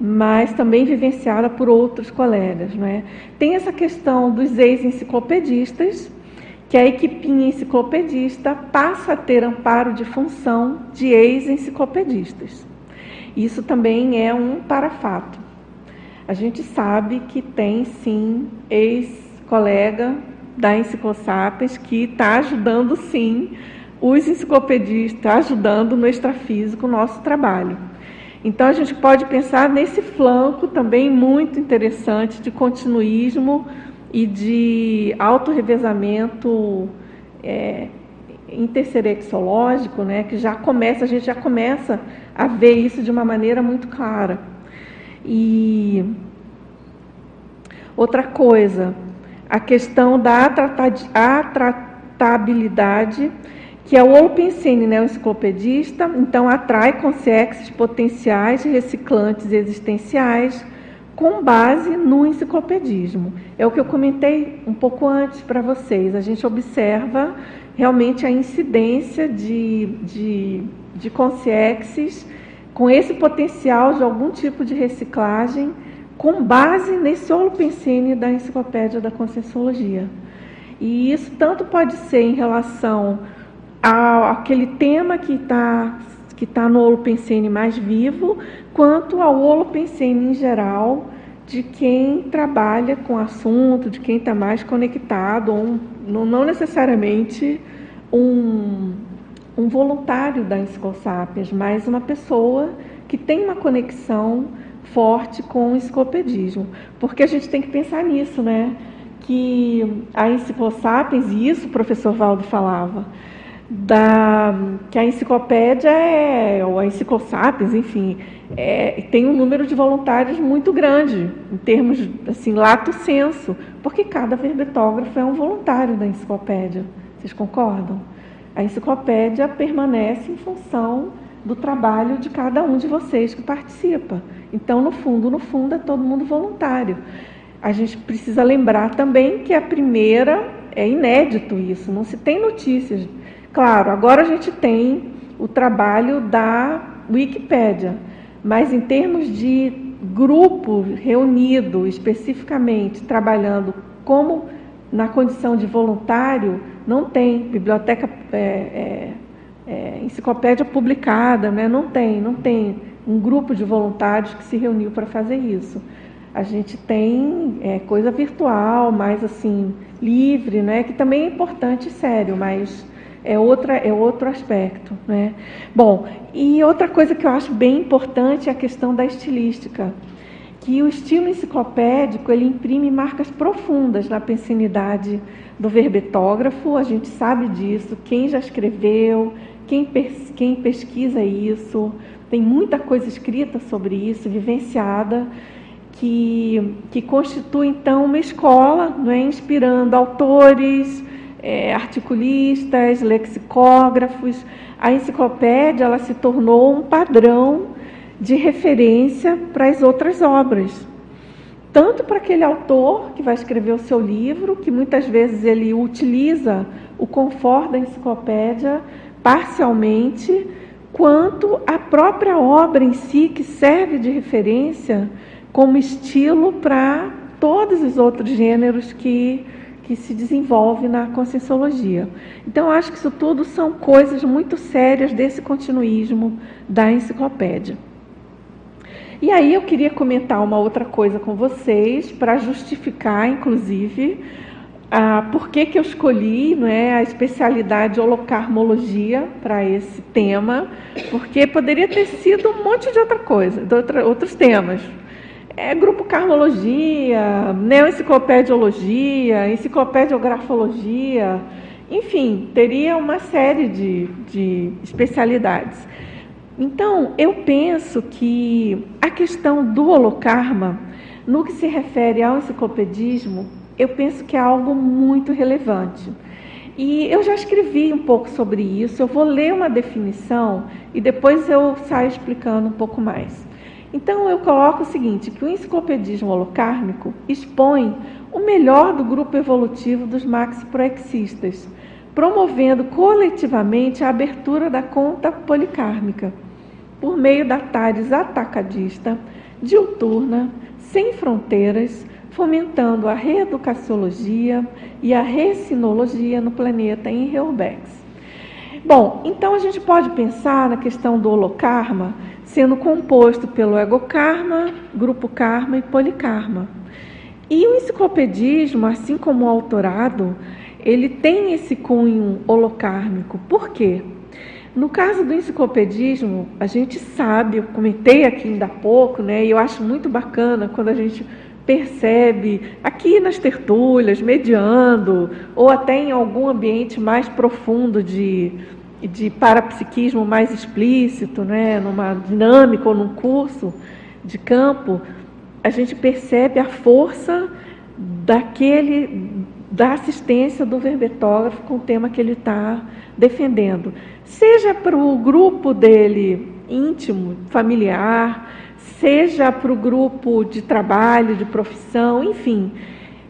mas também vivenciada por outros colegas. Né? Tem essa questão dos ex-enciclopedistas, que a equipinha enciclopedista passa a ter amparo de função de ex-enciclopedistas. Isso também é um parafato. A gente sabe que tem sim ex colega da Enciclosapiens que está ajudando sim os enciclopedistas, ajudando no extrafísico o nosso trabalho. Então a gente pode pensar nesse flanco também muito interessante de continuismo e de autorrevezamento é, interserexológico, né, que já começa, a gente já começa a ver isso de uma maneira muito clara. E outra coisa, a questão da atratabilidade, que é o Olpensene, né, o enciclopedista, então atrai consexes potenciais reciclantes existenciais com base no enciclopedismo. É o que eu comentei um pouco antes para vocês. A gente observa realmente a incidência de, de, de com esse potencial de algum tipo de reciclagem com base nesse holopensene da Enciclopédia da Conscienciologia. E isso tanto pode ser em relação ao, àquele tema que está que tá no holopensene mais vivo, quanto ao holopensene em geral, de quem trabalha com assunto, de quem está mais conectado, um, não necessariamente um, um voluntário da Enciclosapiens, mas uma pessoa que tem uma conexão forte com o enciclopedismo, porque a gente tem que pensar nisso, né? Que a Enciclosapiens, e isso o professor Valdo falava, da, que a enciclopédia é, ou a Enciclosapiens, enfim, é, tem um número de voluntários muito grande, em termos, assim, lato senso, porque cada verbetógrafo é um voluntário da enciclopédia. Vocês concordam? A enciclopédia permanece em função do trabalho de cada um de vocês que participa. Então, no fundo, no fundo, é todo mundo voluntário. A gente precisa lembrar também que a primeira é inédito isso, não se tem notícias. Claro, agora a gente tem o trabalho da Wikipédia, mas em termos de grupo reunido especificamente trabalhando como na condição de voluntário, não tem biblioteca é, é, é, enciclopédia publicada, né? não tem, não tem um grupo de voluntários que se reuniu para fazer isso. A gente tem é, coisa virtual, mais assim, livre, né? que também é importante e sério, mas é, outra, é outro aspecto. Né? Bom, e outra coisa que eu acho bem importante é a questão da estilística, que o estilo enciclopédico ele imprime marcas profundas na pensinidade do verbetógrafo, a gente sabe disso, quem já escreveu, quem, pes quem pesquisa isso, tem muita coisa escrita sobre isso, vivenciada, que, que constitui então uma escola, não é? inspirando autores, é, articulistas, lexicógrafos a enciclopédia ela se tornou um padrão de referência para as outras obras. Tanto para aquele autor que vai escrever o seu livro, que muitas vezes ele utiliza o conforto da enciclopédia parcialmente, quanto a própria obra em si, que serve de referência como estilo para todos os outros gêneros que, que se desenvolve na conscienciologia. Então, acho que isso tudo são coisas muito sérias desse continuismo da enciclopédia. E aí eu queria comentar uma outra coisa com vocês, para justificar, inclusive, ah, por que, que eu escolhi não é, a especialidade holocarmologia para esse tema, porque poderia ter sido um monte de outra coisa, de outra, outros temas. É, grupo carmologia, neoenciclopediologia, enciclopediografologia, enfim, teria uma série de, de especialidades. Então, eu penso que a questão do holocarma, no que se refere ao enciclopedismo, eu penso que é algo muito relevante. E eu já escrevi um pouco sobre isso, eu vou ler uma definição e depois eu saio explicando um pouco mais. Então eu coloco o seguinte, que o enciclopedismo holocármico expõe o melhor do grupo evolutivo dos maxiproexistas, promovendo coletivamente a abertura da conta policármica, por meio da TARES atacadista, diuturna, sem fronteiras, fomentando a reeducaciologia e a recinologia no planeta em Reubex. Bom, então a gente pode pensar na questão do holocarma sendo composto pelo egokarma, grupo karma e polikarma. E o enciclopedismo, assim como o autorado, ele tem esse cunho holocármico. Por quê? No caso do enciclopedismo, a gente sabe, eu comentei aqui ainda há pouco, né, e eu acho muito bacana quando a gente percebe aqui nas tertúlias, mediando, ou até em algum ambiente mais profundo de, de parapsiquismo mais explícito, né, numa dinâmica ou num curso de campo, a gente percebe a força daquele da assistência do verbetógrafo com o tema que ele está defendendo. Seja para o grupo dele íntimo, familiar, seja para o grupo de trabalho, de profissão, enfim,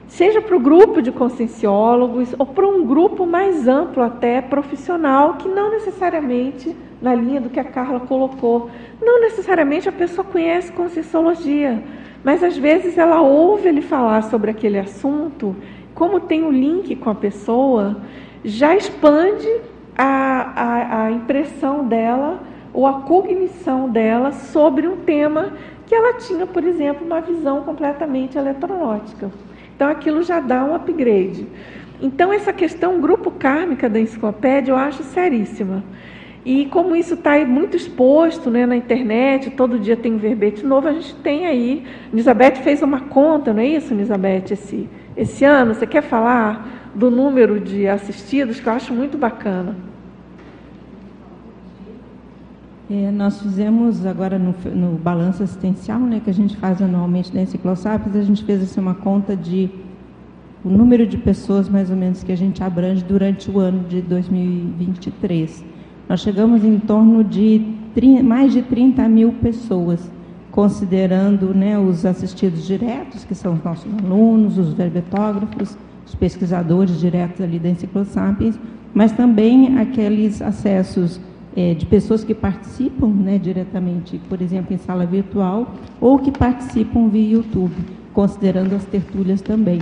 seja para o grupo de conscienciólogos ou para um grupo mais amplo até profissional, que não necessariamente, na linha do que a Carla colocou, não necessariamente a pessoa conhece conscienciologia, mas às vezes ela ouve ele falar sobre aquele assunto, como tem o um link com a pessoa, já expande a, a, a impressão dela ou a cognição dela sobre um tema que ela tinha, por exemplo, uma visão completamente eletronótica. Então aquilo já dá um upgrade. Então essa questão grupo kármica da enciclopédia eu acho seríssima. E como isso está muito exposto né, na internet, todo dia tem um verbete novo, a gente tem aí. Elizabeth fez uma conta, não é isso, Elizabeth, esse, esse ano? Você quer falar do número de assistidos, que eu acho muito bacana? É, nós fizemos agora no, no, balanço assistencial, né, que a gente faz anualmente da Enciclosapiens, a gente fez assim, uma conta de o número de pessoas mais ou menos que a gente abrange durante o ano de 2023. Nós chegamos em torno de mais de 30 mil pessoas, considerando né, os assistidos diretos, que são os nossos alunos, os verbetógrafos, os pesquisadores diretos ali da Enciclosapiens, mas também aqueles acessos é, de pessoas que participam né, diretamente, por exemplo, em sala virtual, ou que participam via YouTube, considerando as tertúlias também.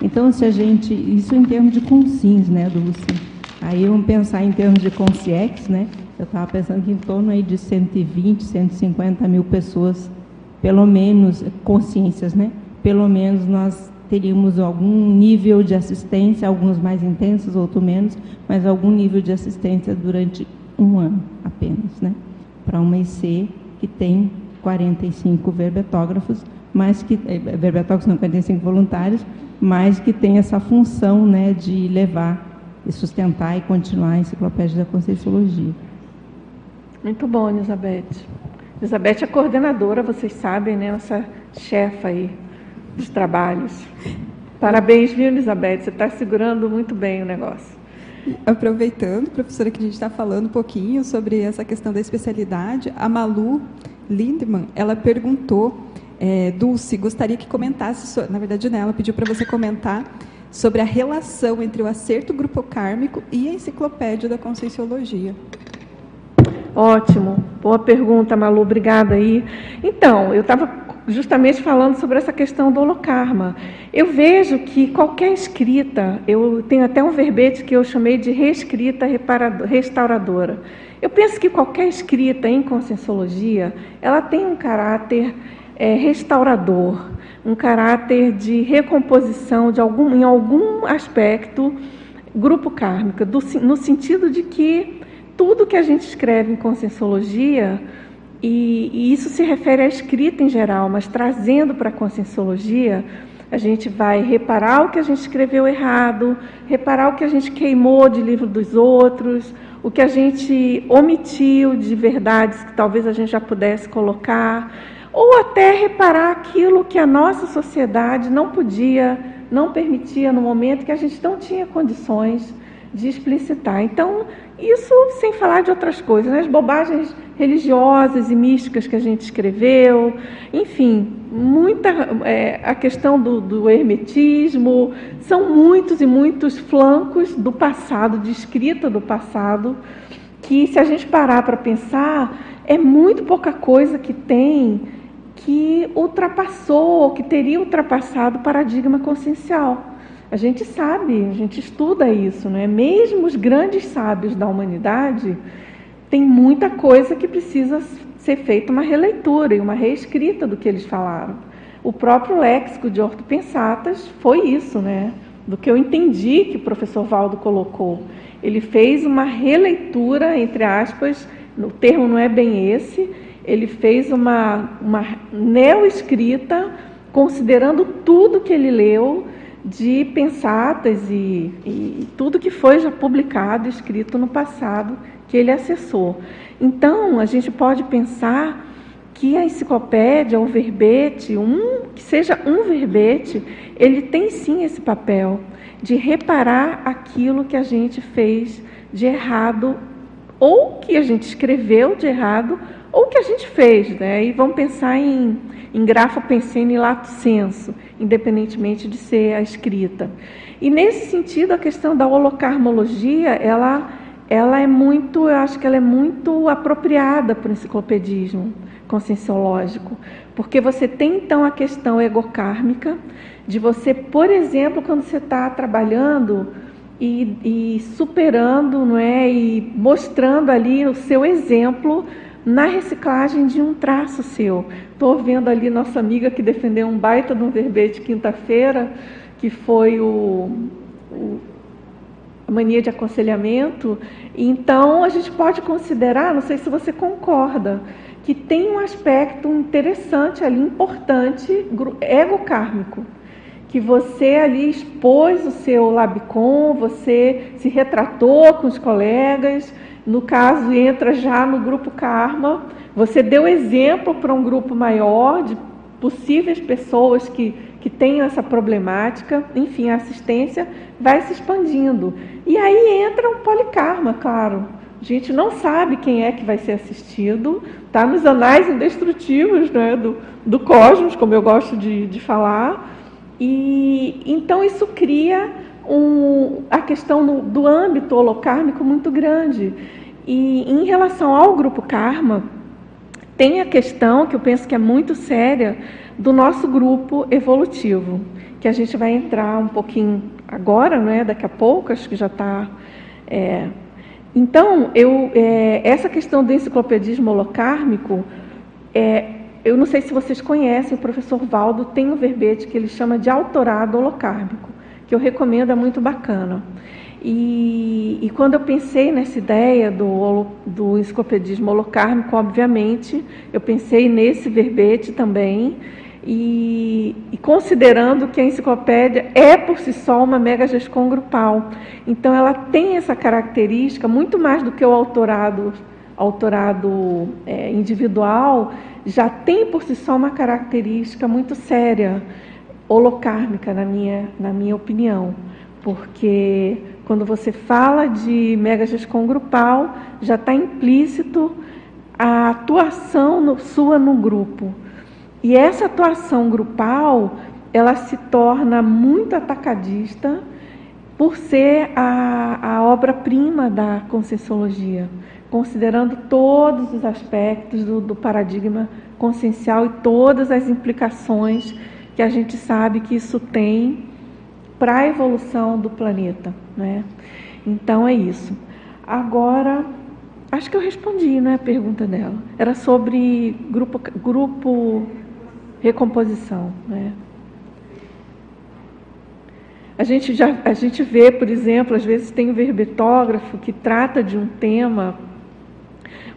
Então, se a gente, isso em termos de consins, né, Dulce? Aí vamos pensar em termos de consciex, né? Eu estava pensando que em torno aí de 120, 150 mil pessoas, pelo menos, consciências, né? Pelo menos nós teríamos algum nível de assistência, alguns mais intensos, outros menos, mas algum nível de assistência durante um ano apenas, né? Para uma IC que tem 45 verbetógrafos, mas que eh, verbetógrafos não 45 voluntários, mas que tem essa função, né, de levar e sustentar e continuar a enciclopédia da Conscienciologia. Muito bom, Elizabeth. Elizabeth é coordenadora, vocês sabem, né, nossa chefa aí dos trabalhos. Parabéns, viu, Elizabeth? Você está segurando muito bem o negócio. Aproveitando, professora, que a gente está falando um pouquinho sobre essa questão da especialidade, a Malu Lindman, ela perguntou, é, Dulce, gostaria que comentasse, na verdade, né, ela pediu para você comentar sobre a relação entre o acerto grupo kármico e a enciclopédia da Conscienciologia. Ótimo, boa pergunta, Malu, obrigada aí. Então, eu estava justamente falando sobre essa questão do holocarma. Eu vejo que qualquer escrita, eu tenho até um verbete que eu chamei de reescrita restauradora. Eu penso que qualquer escrita em conscienciologia, ela tem um caráter é, restaurador, um caráter de recomposição de algum, em algum aspecto grupo kármico, do, no sentido de que tudo que a gente escreve em conscienciologia e, e isso se refere à escrita em geral, mas trazendo para a conscienciologia, a gente vai reparar o que a gente escreveu errado, reparar o que a gente queimou de livro dos outros, o que a gente omitiu de verdades que talvez a gente já pudesse colocar, ou até reparar aquilo que a nossa sociedade não podia, não permitia no momento que a gente não tinha condições de explicitar. Então, isso sem falar de outras coisas, né? as bobagens religiosas e místicas que a gente escreveu, enfim, muita é, a questão do, do, hermetismo, são muitos e muitos flancos do passado, de escrita do passado, que se a gente parar para pensar, é muito pouca coisa que tem que ultrapassou, que teria ultrapassado o paradigma consciencial. A gente sabe, a gente estuda isso, não é? Mesmo os grandes sábios da humanidade tem muita coisa que precisa ser feita uma releitura e uma reescrita do que eles falaram. O próprio léxico de ortopensatas foi isso, né? Do que eu entendi que o professor Valdo colocou. Ele fez uma releitura, entre aspas, o termo não é bem esse, ele fez uma, uma neoescrita, considerando tudo que ele leu, de pensatas e, e tudo que foi já publicado, escrito no passado, que ele acessou. Então, a gente pode pensar que a enciclopédia, o verbete, um, que seja um verbete, ele tem sim esse papel de reparar aquilo que a gente fez de errado, ou que a gente escreveu de errado, ou que a gente fez, né? E vamos pensar em, em grafo pensene lato senso independentemente de ser a escrita. E nesse sentido, a questão da holocarmologia, ela, ela é muito, eu acho que ela é muito apropriada para o enciclopedismo conscienciológico, porque você tem então a questão egocármica, de você, por exemplo, quando você está trabalhando e, e, superando, não é, e mostrando ali o seu exemplo na reciclagem de um traço seu. Estou vendo ali nossa amiga que defendeu um baita de um verbete quinta-feira, que foi o, o, a mania de aconselhamento. Então, a gente pode considerar, não sei se você concorda, que tem um aspecto interessante ali, importante, ego kármico que você ali expôs o seu labicon, você se retratou com os colegas, no caso, entra já no grupo Karma. Você deu exemplo para um grupo maior de possíveis pessoas que, que tenham essa problemática. Enfim, a assistência vai se expandindo. E aí entra um polikarma, claro. A gente não sabe quem é que vai ser assistido, está nos anais indestrutivos né, do, do cosmos, como eu gosto de, de falar. E então isso cria um, a questão do, do âmbito holocármico muito grande. E em relação ao grupo Karma, tem a questão que eu penso que é muito séria do nosso grupo evolutivo, que a gente vai entrar um pouquinho agora, não é? Daqui a pouco, acho que já está. É... Então, eu, é, essa questão do enciclopedismo holocármico, é, eu não sei se vocês conhecem, o professor Valdo tem um verbete que ele chama de autorado holocármico, que eu recomendo, é muito bacana. E, e, quando eu pensei nessa ideia do, do enciclopedismo holocármico, obviamente, eu pensei nesse verbete também, e, e, considerando que a enciclopédia é por si só uma mega gestão grupal. Então, ela tem essa característica, muito mais do que o autorado, autorado é, individual, já tem por si só uma característica muito séria, holocármica, na minha, na minha opinião, porque Quando você fala de megagescom grupal, já está implícito a atuação no, sua no grupo. E essa atuação grupal, ela se torna muito atacadista por ser a, a obra-prima da Conscienciologia, considerando todos os aspectos do, do paradigma consciencial e todas as implicações que a gente sabe que isso tem para a evolução do planeta. Né? Então é isso. Agora, acho que eu respondi né, a pergunta dela. Era sobre grupo, grupo recomposição. Né? A gente, já, a gente vê, por exemplo, às vezes tem um verbetógrafo que trata de um tema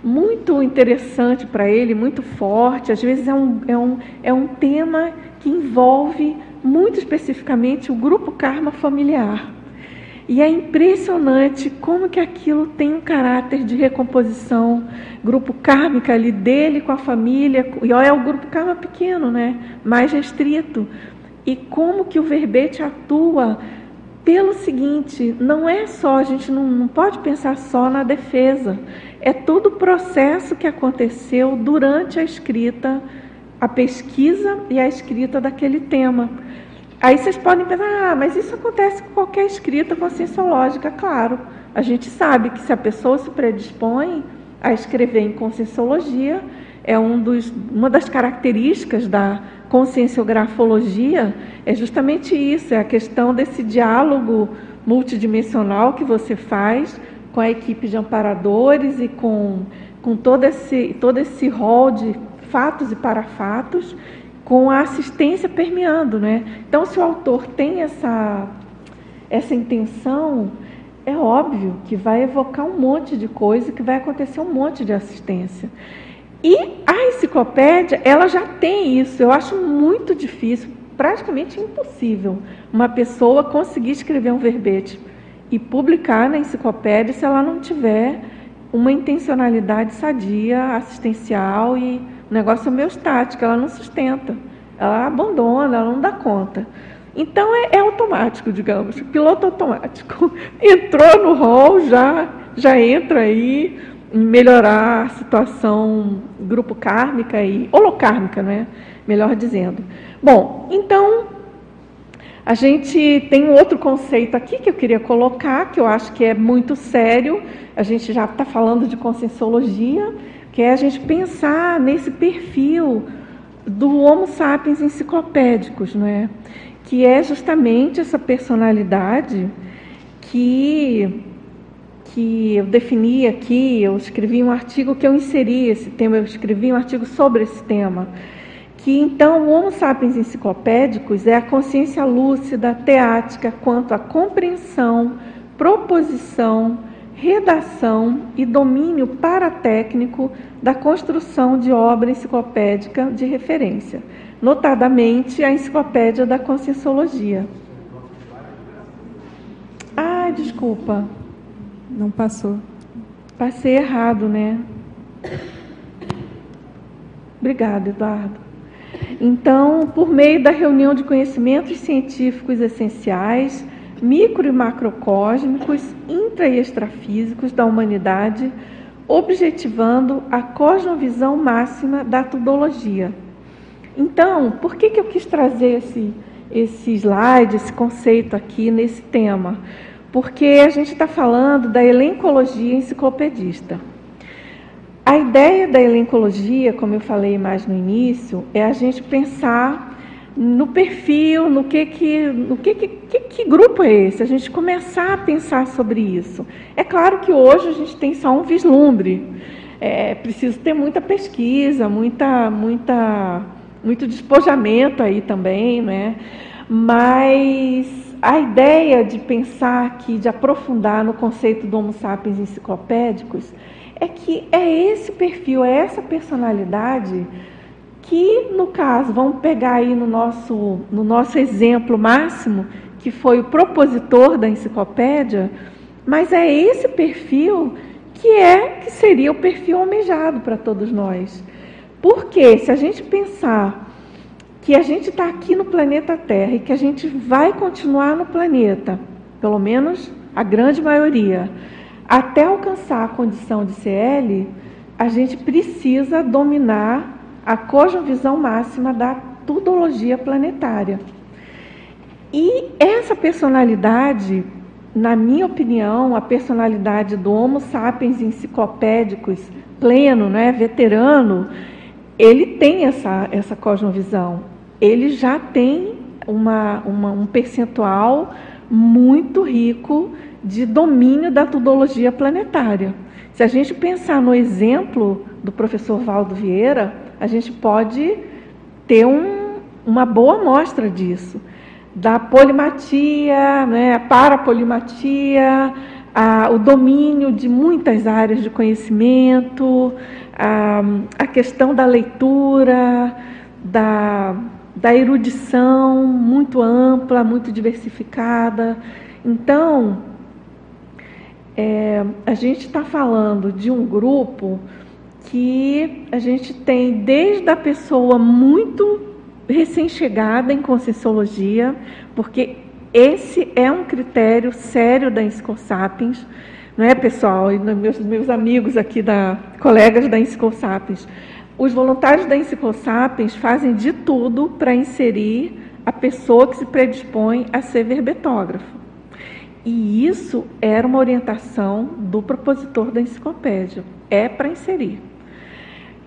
muito interessante para ele, muito forte. Às vezes é um, é, um, é um tema que envolve muito especificamente o grupo karma familiar. E é impressionante como que aquilo tem um caráter de recomposição, grupo kármica ali dele com a família, e olha, é o grupo karma pequeno, né? mais restrito. E como que o verbete atua pelo seguinte, não é só, a gente não, não pode pensar só na defesa, é todo o processo que aconteceu durante a escrita, a pesquisa e a escrita daquele tema. Aí vocês podem pensar, ah, mas isso acontece com qualquer escrita conscienciológica, claro. A gente sabe que se a pessoa se predispõe a escrever em conscienciologia, é um dos, uma das características da conscienciografologia, é justamente isso, é a questão desse diálogo multidimensional que você faz com a equipe de amparadores e com, com todo esse, todo esse rol de fatos e parafatos, com a assistência permeando. Né? Então, se o autor tem essa, essa intenção, é óbvio que vai evocar um monte de coisa, que vai acontecer um monte de assistência. E a enciclopédia, ela já tem isso. Eu acho muito difícil, praticamente impossível, uma pessoa conseguir escrever um verbete e publicar na enciclopédia se ela não tiver uma intencionalidade sadia, assistencial e o negócio homeostático, ela não sustenta, ela abandona, ela não dá conta. Então é, é automático, digamos, piloto automático. *laughs* Entrou no rol, já, já entra aí em melhorar a situação grupo kármica e holocármica, né? melhor dizendo. Bom, então a gente tem um outro conceito aqui que eu queria colocar, que eu acho que é muito sério. A gente já está falando de conscienciologia, que é a gente pensar nesse perfil do Homo sapiens enciclopédicos, não é? Que é justamente essa personalidade que que eu defini aqui, eu escrevi um artigo que eu inseri esse tema, eu escrevi um artigo sobre esse tema que então o Homo sapiens enciclopédicos é a consciência lúcida, teática quanto à compreensão, proposição, redação e domínio paratécnico da construção de obra enciclopédica de referência, notadamente a Enciclopédia da Conscienciologia. Ah, desculpa. Não passou. Passei errado, né? Obrigada, Eduardo. Então, por meio da reunião de conhecimentos científicos essenciais, micro e macrocósmicos, intra e extrafísicos da humanidade, objetivando a cosmovisão máxima da tudologia. Então, por que, que eu quis trazer esse, esse slide, esse conceito aqui nesse tema? Porque a gente está falando da elencologia enciclopedista. A ideia da elencologia, como eu falei mais no início, é a gente pensar no perfil, no que que, no que, que, que, que grupo é esse, a gente começar a pensar sobre isso. É claro que hoje a gente tem só um vislumbre, é preciso ter muita pesquisa, muita, muita, muito despojamento aí também, né? Mas a ideia de pensar aqui, de aprofundar no conceito do Homo sapiens enciclopédicos, é que é esse perfil, é essa personalidade que, no caso, vamos pegar aí no nosso, no nosso exemplo máximo, que foi o propositor da enciclopédia, mas é esse perfil que é que seria o perfil almejado para todos nós. Porque se a gente pensar que a gente está aqui no planeta Terra e que a gente vai continuar no planeta, pelo menos a grande maioria. Até alcançar a condição de CL, a gente precisa dominar a cosmovisão máxima da tudologia planetária. E essa personalidade, na minha opinião, a personalidade do Homo sapiens enciclopédicos pleno, né, veterano, ele tem essa, essa cosmovisão. Ele já tem uma, uma, um percentual muito rico de domínio da tudologia planetária. Se a gente pensar no exemplo do professor Valdo Vieira, a gente pode ter um, uma boa amostra disso. Da polimatia, né, a parapolimatia, a, o domínio de muitas áreas de conhecimento, a, a questão da leitura, da, da erudição muito ampla, muito diversificada. Então, é, a gente está falando de um grupo que a gente tem desde a pessoa muito recém-chegada em Conscienciologia, porque esse é um critério sério da Sapiens, não é, pessoal? E meus, meus amigos aqui, da, colegas da Sapiens. Os voluntários da Sapiens fazem de tudo para inserir a pessoa que se predispõe a ser verbetógrafo. E isso era uma orientação do propositor da enciclopédia. É para inserir.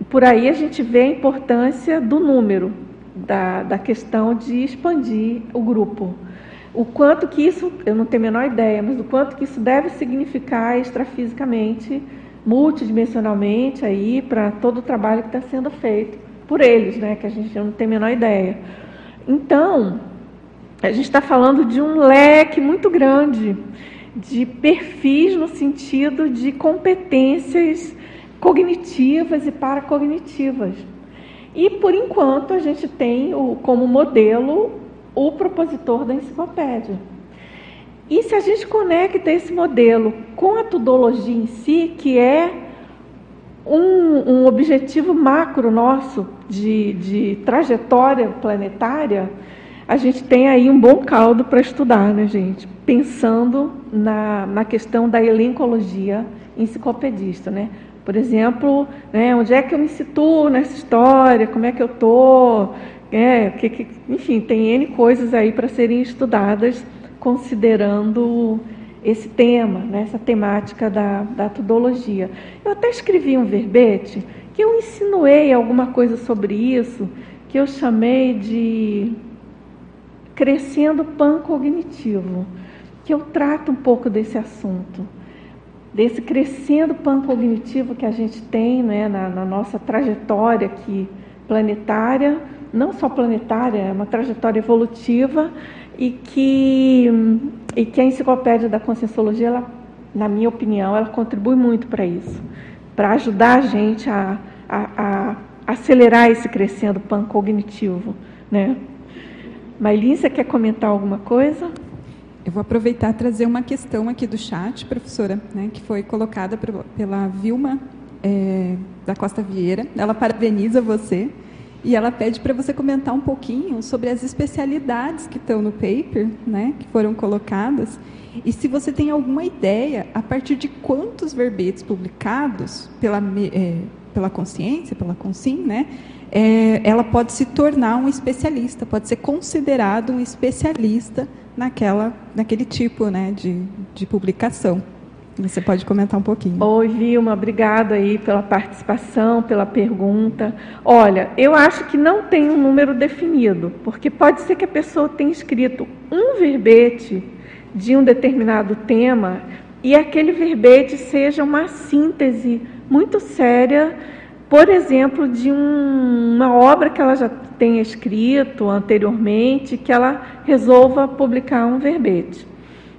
Por aí a gente vê a importância do número, da, da questão de expandir o grupo. O quanto que isso, eu não tenho a menor ideia, mas o quanto que isso deve significar extrafisicamente, multidimensionalmente aí para todo o trabalho que está sendo feito por eles, né? Que a gente não tem a menor ideia. Então, a gente está falando de um leque muito grande de perfis no sentido de competências cognitivas e paracognitivas. E, por enquanto, a gente tem o, como modelo o propositor da enciclopédia. E se a gente conecta esse modelo com a tudologia em si, que é um, um objetivo macro nosso de, de, trajetória planetária, a gente tem aí um bom caldo para estudar, né, gente? Pensando na, na questão da elencologia enciclopedista, né? Por exemplo, né, onde é que eu me situo nessa história, como é que eu estou, é, que, que, enfim, tem N coisas aí para serem estudadas considerando esse tema, né, essa temática da, da tudologia. Eu até escrevi um verbete que eu insinuei alguma coisa sobre isso, que eu chamei de crescendo pan-cognitivo, que eu trato um pouco desse assunto desse crescendo pan-cognitivo que a gente tem né, na, na, nossa trajetória aqui planetária, não só planetária, é uma trajetória evolutiva e que, e que a enciclopédia da Conscienciologia, ela, na minha opinião, ela contribui muito para isso, para ajudar a gente a, a, a acelerar esse crescendo pan-cognitivo. Né? Mailin, você quer comentar alguma coisa? Eu vou aproveitar e trazer uma questão aqui do chat, professora, né, que foi colocada pela Vilma é, da Costa Vieira. Ela parabeniza você e ela pede para você comentar um pouquinho sobre as especialidades que estão no paper, né, que foram colocadas, e se você tem alguma ideia a partir de quantos verbetes publicados pela, é, pela consciência, pela consim, né, é, ela pode se tornar um especialista, pode ser considerado um especialista naquela, naquele tipo né, de, de publicação. Você pode comentar um pouquinho. Oi, Vilma, obrigada aí pela participação, pela pergunta. Olha, eu acho que não tem um número definido, porque pode ser que a pessoa tenha escrito um verbete de um determinado tema e aquele verbete seja uma síntese muito séria por exemplo, de um, uma obra que ela já tenha escrito anteriormente, que ela resolva publicar um verbete.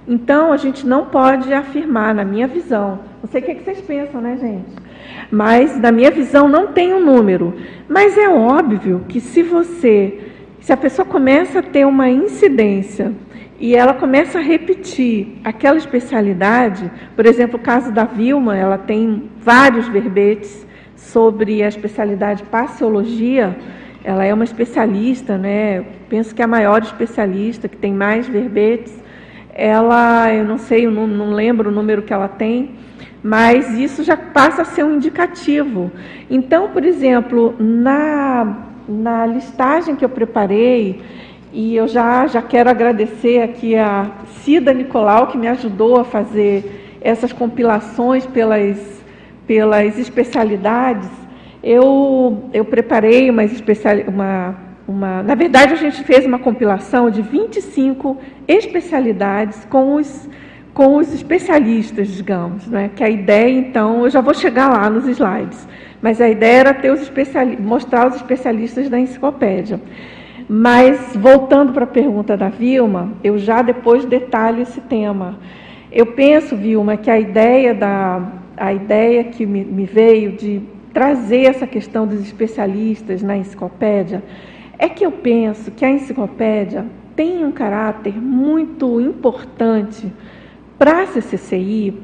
Então, a gente não pode afirmar, na minha visão, não sei o que, é que vocês pensam, né, gente? Mas, na minha visão, não tem um número. Mas é óbvio que se você, se a pessoa começa a ter uma incidência e ela começa a repetir aquela especialidade, por exemplo, o caso da Vilma, ela tem vários verbetes sobre a especialidade passiologia, ela é uma especialista, né? Penso que é a maior especialista, que tem mais verbetes. ela, eu não sei, eu não, não lembro o número que ela tem, mas isso já passa a ser um indicativo. Então, por exemplo, na, na listagem que eu preparei, e eu já, já quero agradecer aqui a Cida Nicolau, que me ajudou a fazer essas compilações pelas, pelas especialidades. Eu, eu preparei uma, especial, uma, uma. Na verdade, a gente fez uma compilação de 25 especialidades com os, com os especialistas, digamos. Né? Que a ideia, então, eu já vou chegar lá nos slides, mas a ideia era ter os especiali mostrar os especialistas da enciclopédia. Mas, voltando para a pergunta da Vilma, eu já depois detalho esse tema. Eu penso, Vilma, que a ideia, da, a ideia que me, me veio de trazer essa questão dos especialistas na enciclopédia é que eu penso que a enciclopédia tem um caráter muito importante para a CCCI,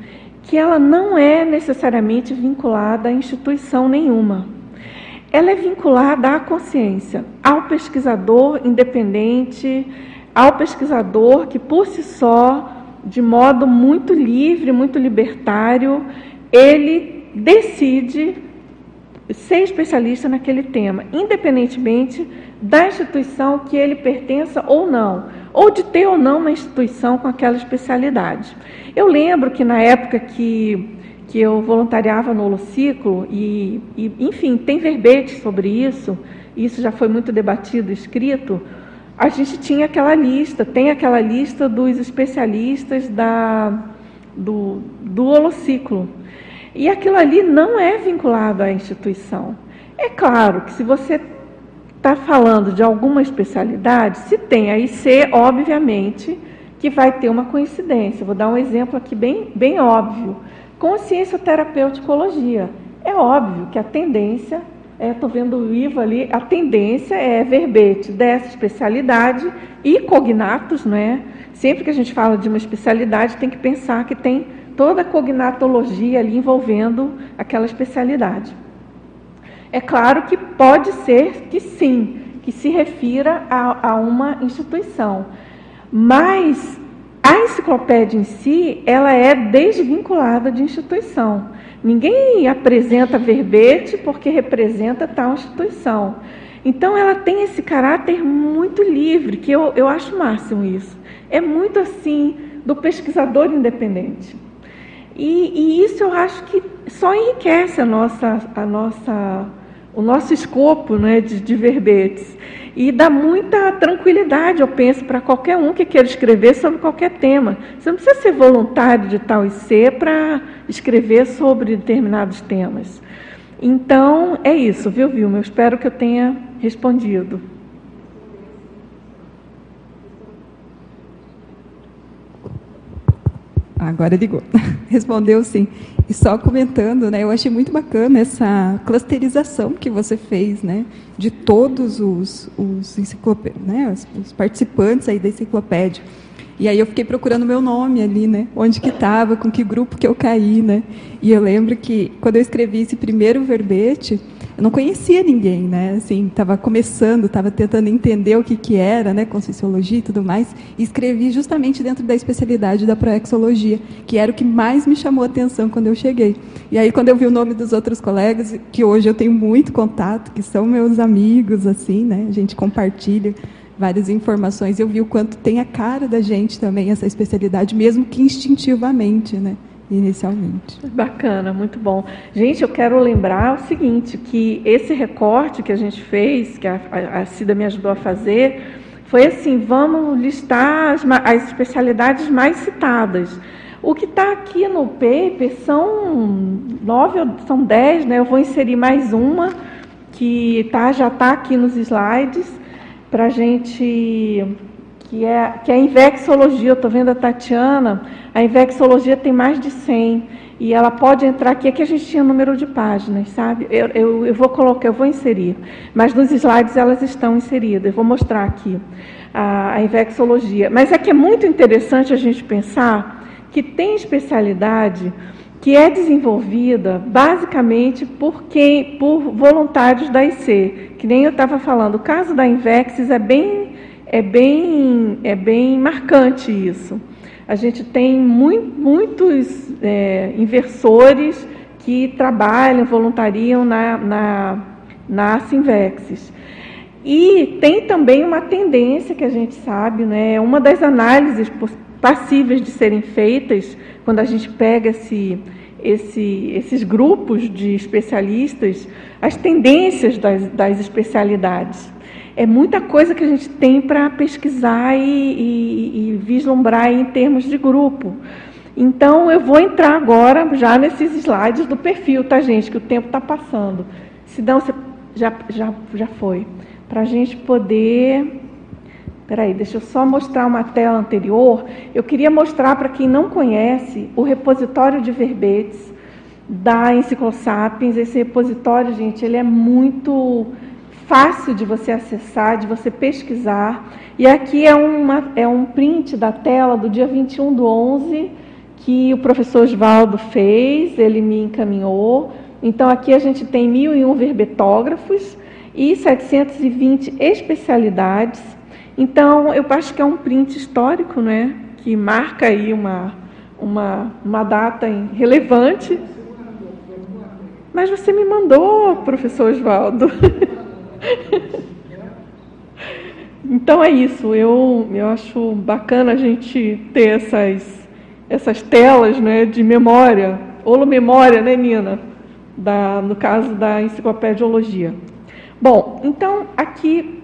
que ela não é necessariamente vinculada a instituição nenhuma. Ela é vinculada à consciência, ao pesquisador independente, ao pesquisador que por si só, de modo muito livre, muito libertário, ele decide ser especialista naquele tema, independentemente da instituição que ele pertença ou não, ou de ter ou não uma instituição com aquela especialidade. Eu lembro que na época que que eu voluntariava no Holociclo e, e, enfim, tem verbete sobre isso, isso já foi muito debatido, escrito, a gente tinha aquela lista, tem aquela lista dos especialistas da, do, do Holociclo. E aquilo ali não é vinculado à instituição. É claro que se você está falando de alguma especialidade, se tem a IC, obviamente, que vai ter uma coincidência. Vou dar um exemplo aqui bem, bem óbvio. Consciência terapeuticologia. É óbvio que a tendência, estou é, vendo o Ivo ali, a tendência é verbete dessa especialidade e cognatos, não é? Sempre que a gente fala de uma especialidade, tem que pensar que tem toda a cognatologia ali envolvendo aquela especialidade. É claro que pode ser que sim, que se refira a, a uma instituição, mas a enciclopédia em si, ela é desvinculada de instituição. Ninguém apresenta verbete porque representa tal instituição. Então, ela tem esse caráter muito livre, que eu, eu acho máximo isso. É muito assim do pesquisador independente. E, e isso eu acho que só enriquece a nossa, a nossa, o nosso escopo né, de, de verbetes e dá muita tranquilidade, eu penso, para qualquer um que queira escrever sobre qualquer tema. Você não precisa ser voluntário de tal e ser para escrever sobre determinados temas. Então, é isso, viu, Vilma? Eu espero que eu tenha respondido. Agora ligou. *laughs* Respondeu sim. E só comentando, né, eu achei muito bacana essa clusterização que você fez, né, de todos os, os, né, os, participantes aí da enciclopédia. E aí eu fiquei procurando meu nome ali, né? Onde que estava, com que grupo que eu caí, né? E eu lembro que quando eu escrevi esse primeiro verbete, eu não conhecia ninguém, né? Assim, estava começando, estava tentando entender o que, que era, né? Conscienciologia e tudo mais. E escrevi justamente dentro da especialidade da proexologia, que era o que mais me chamou a atenção quando eu cheguei. E aí, quando eu vi o nome dos outros colegas, que hoje eu tenho muito contato, que são meus amigos, assim, né? A gente compartilha várias informações. Eu vi o quanto tem a cara da gente também essa especialidade, mesmo que instintivamente, né? Inicialmente. Bacana, muito bom. Gente, eu quero lembrar o seguinte, que esse recorte que a gente fez, que a, a Cida me ajudou a fazer, foi assim, vamos listar as, as especialidades mais citadas. O que está aqui no paper são nove, são dez, né? Eu vou inserir mais uma que tá, já está aqui nos slides para a gente que é, que é a invexologia. Eu estou vendo a Tatiana, a invexologia tem mais de 100 e ela pode entrar aqui. Aqui a gente tinha número de páginas, sabe? Eu, eu, eu vou colocar, eu vou inserir, mas nos slides elas estão inseridas. Eu vou mostrar aqui a, a invexologia. Mas é que é muito interessante a gente pensar que tem especialidade que é desenvolvida basicamente por quem, por voluntários da IC, que nem eu estava falando. O caso da Invexis é bem é bem, é bem marcante isso. A gente tem muito, muitos é, inversores que trabalham, voluntariam na, na, na Sinvexis. E tem também uma tendência que a gente sabe, né? Uma das análises passíveis de serem feitas quando a gente pega esse, esse, esses grupos de especialistas, as tendências das, das especialidades. É muita coisa que a gente tem para pesquisar e, e, e vislumbrar em termos de grupo. Então, eu vou entrar agora já nesses slides do perfil, tá, gente? Que o tempo está passando. Se não, já, já, já foi para a gente poder. Peraí, deixa eu só mostrar uma tela anterior. Eu queria mostrar para quem não conhece o repositório de verbetes da Enciclosapiens. Esse repositório, gente, ele é muito fácil de você acessar, de você pesquisar. E aqui é, uma, é um print da tela do dia 21 do 11 que o professor Oswaldo fez, ele me encaminhou. Então aqui a gente tem 1001 verbetógrafos e 720 especialidades. Então, eu acho que é um print histórico, né, que marca aí uma, uma, uma data relevante. Mas você me mandou, professor Oswaldo. *laughs* então é isso, eu, eu acho bacana a gente ter essas, essas telas né, de memória, memória, né, Nina? Da, no caso da enciclopediologia. Bom, então aqui,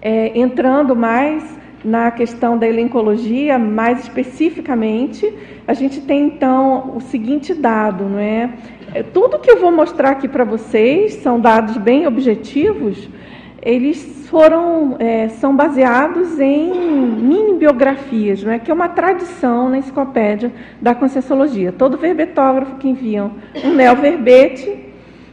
é, entrando mais na questão da elencologia, mais especificamente, a gente tem então o seguinte dado, não é? é tudo que eu vou mostrar aqui para vocês são dados bem objetivos, eles foram, é, são baseados em mini biografias, não é? que é uma tradição na enciclopédia da Conscienciologia. Todo verbetógrafo que enviam um neoverbete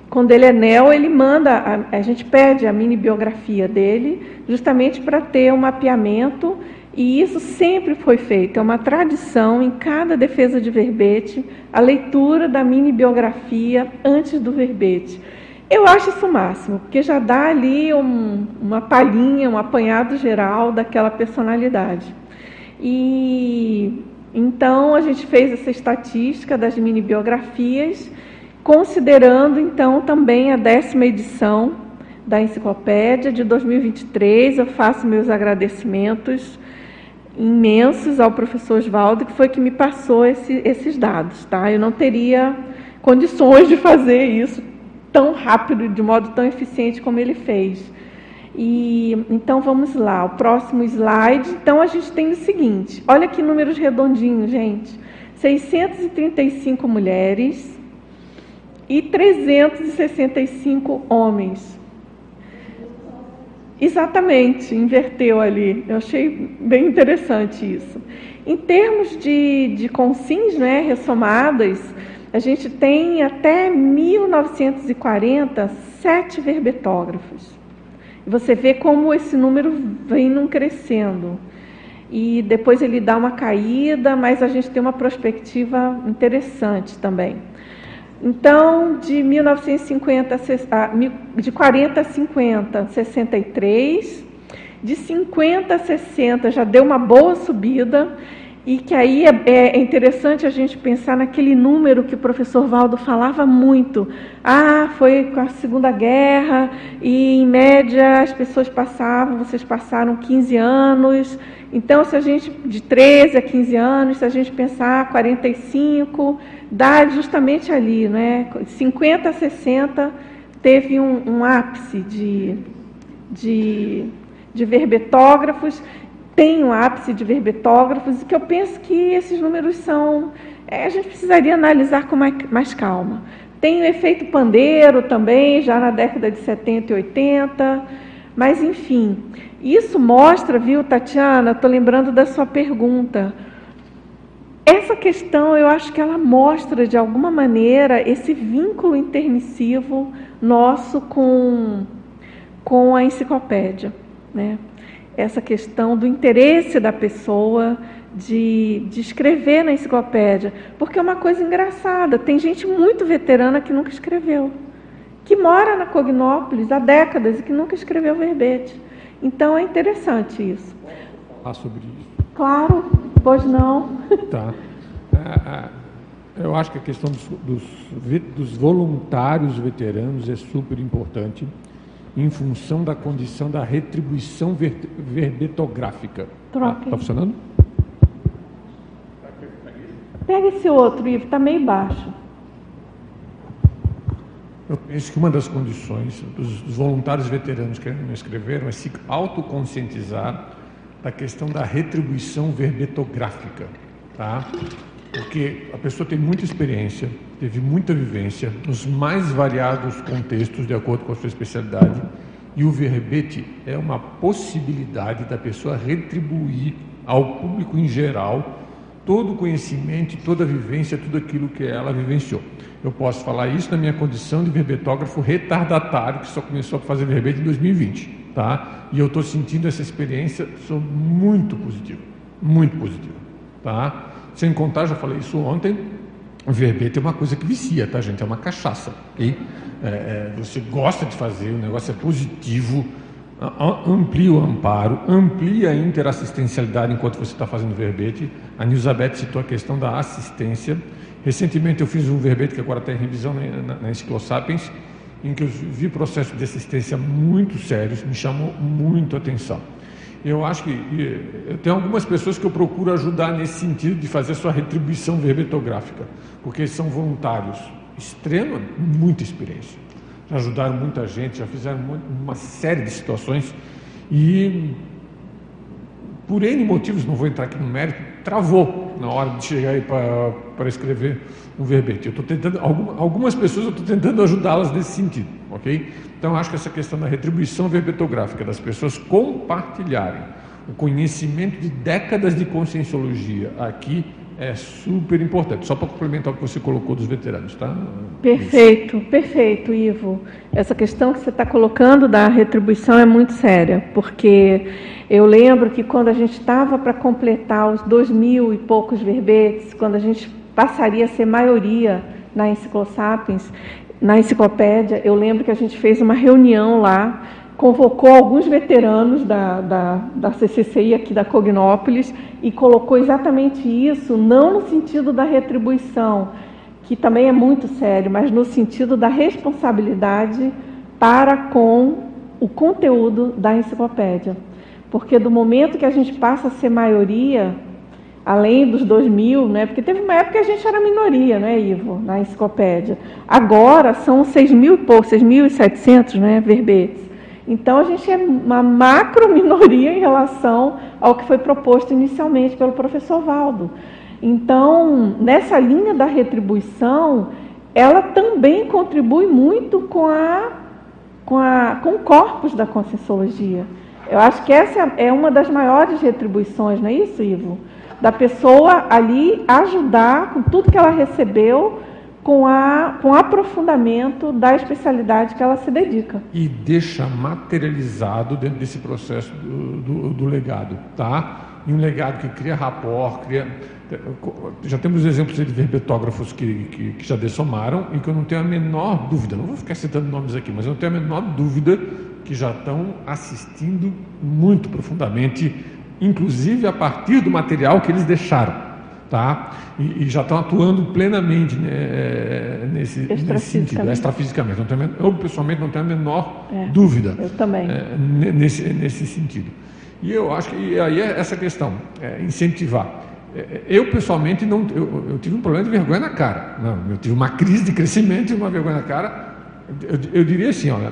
quando ele é neo, ele manda, a, a gente pede a mini biografia dele, justamente para ter um mapeamento, e isso sempre foi feito, é uma tradição em cada defesa de verbete, a leitura da mini biografia antes do verbete. Eu acho isso o máximo, porque já dá ali um, uma palhinha, um apanhado geral daquela personalidade. E então a gente fez essa estatística das mini biografias considerando então também a décima edição da enciclopédia de 2023. Eu faço meus agradecimentos imensos ao professor Oswaldo, que foi que me passou esse, esses dados. Tá? Eu não teria condições de fazer isso tão rápido, de modo tão eficiente como ele fez. E então vamos lá, o próximo slide. Então a gente tem o seguinte: olha que números redondinhos, gente. 635 mulheres, e 365 homens. Exatamente, inverteu ali. Eu achei bem interessante isso. Em termos de, de consins né, ressomadas, a gente tem até 1940 sete verbetógrafos. Você vê como esse número vem num crescendo. E depois ele dá uma caída, mas a gente tem uma perspectiva interessante também. Então, de 1950 a, de 40 a 50, 63, de 50 a 60 já deu uma boa subida e que aí é, é, interessante a gente pensar naquele número que o professor Valdo falava muito. Ah, foi com a Segunda Guerra e, em média, as pessoas passavam, vocês passaram 15 anos. Então, se a gente, de 13 a 15 anos, se a gente pensar 45, dá justamente ali, né? 50 a 60 teve um, um ápice de, de, de verbetógrafos tem um ápice de verbetógrafos, e que eu penso que esses números são. É, a gente precisaria analisar com mais, mais calma. Tem o efeito pandeiro também, já na década de 70 e 80, mas enfim, isso mostra, viu, Tatiana? Estou lembrando da sua pergunta. Essa questão, eu acho que ela mostra, de alguma maneira, esse vínculo intermissivo nosso com, com a enciclopédia. Né? essa questão do interesse da pessoa de, de escrever na enciclopédia, porque é uma coisa engraçada. Tem gente muito veterana que nunca escreveu, que mora na Cognópolis há décadas e que nunca escreveu verbete. Então é interessante isso. Falar sobre isso. Claro. Pois não. *laughs* Tá. É, é, eu acho que a questão dos, dos, voluntários veteranos é super importante em função da condição da retribuição ver, verbetográfica. Troca. Está funcionando? Pega esse outro, Ivo, está meio baixo. Eu penso que uma das condições dos, voluntários veteranos que me escreveram é se autoconscientizar da questão da retribuição verbetográfica, tá? Porque a pessoa tem muita experiência, teve muita vivência nos mais variados contextos de acordo com a sua especialidade, e o verbete é uma possibilidade da pessoa retribuir ao público em geral todo o conhecimento, toda a vivência, tudo aquilo que ela vivenciou. Eu posso falar isso na minha condição de verbetógrafo retardatário, que só começou a fazer verbete em 2020, tá? E eu estou sentindo essa experiência, sou muito positivo, muito positivo, tá? Sem contar, já falei isso ontem, o verbete é uma coisa que vicia, tá, gente? É uma cachaça, ok? É, é, você gosta de fazer, o negócio é positivo, amplia o amparo, amplia a interassistencialidade enquanto você está fazendo verbete. A Nilzabeth citou a questão da assistência. Recentemente eu fiz um verbete que agora está em revisão na, na, na Enciclosapiens, em que eu vi processos de assistência muito sérios, me chamou muito a atenção. Eu acho que eu tenho algumas pessoas que eu procuro ajudar nesse sentido de fazer sua retribuição verbetográfica, porque são voluntários, extrema, muita experiência. Ajudaram muita gente, já fizeram uma série de situações e por N motivos, não vou entrar aqui no mérito, travou na hora de chegar aí para escrever um verbete. Eu estou tentando, algumas pessoas eu estou tentando ajudá-las nesse sentido, ok? Então acho que essa questão da retribuição verbetográfica, das pessoas compartilharem o conhecimento de décadas de conscienciologia aqui é super importante. Só para complementar o que você colocou dos veteranos, tá? Perfeito, Isso. perfeito, Ivo. Essa questão que você está colocando da retribuição é muito séria, porque eu lembro que quando a gente estava para completar os dois mil e poucos verbetes, quando a gente passaria a ser maioria na Enciclosapiens, na enciclopédia, eu lembro que a gente fez uma reunião lá convocou alguns veteranos da, da, da CCCI aqui da Cognópolis e colocou exatamente isso, não no sentido da retribuição, que também é muito sério, mas no sentido da responsabilidade para com o conteúdo da enciclopédia. Porque do momento que a gente passa a ser maioria, além dos 2 mil, né? porque teve uma época que a gente era minoria, né, Ivo, na enciclopédia. Agora são 6 mil e pouco, 6.700 né, verbetes. Então, a gente é uma macro minoria *laughs* em relação ao que foi proposto inicialmente pelo professor Valdo. Então, nessa linha da retribuição, ela também contribui muito com, a, com, a, com o corpus da Conscienciologia. Eu acho que essa é uma das maiores retribuições, não é isso, Ivo? Da pessoa ali ajudar com tudo que ela recebeu com, a, com aprofundamento da especialidade que ela se dedica. E deixa materializado dentro desse processo do, do, do legado, tá? E um legado que cria rapport, cria... Já temos exemplos de verbetógrafos que, que, que já dessomaram e que eu não tenho a menor dúvida, não vou ficar citando nomes aqui, mas eu não tenho a menor dúvida que já estão assistindo muito profundamente, inclusive a partir do material que eles deixaram tá? E, e, já estão atuando plenamente né, é, nesse, nesse sentido, extrafisicamente. Não tenho, eu, pessoalmente, não tenho a menor é, dúvida eu também. É, nesse, nesse sentido. E eu acho que aí é essa questão, é, incentivar. É, eu, pessoalmente, não, eu, eu, tive um problema de vergonha na cara. Não, eu tive uma crise de crescimento e uma vergonha na cara. Eu, eu diria assim, olha,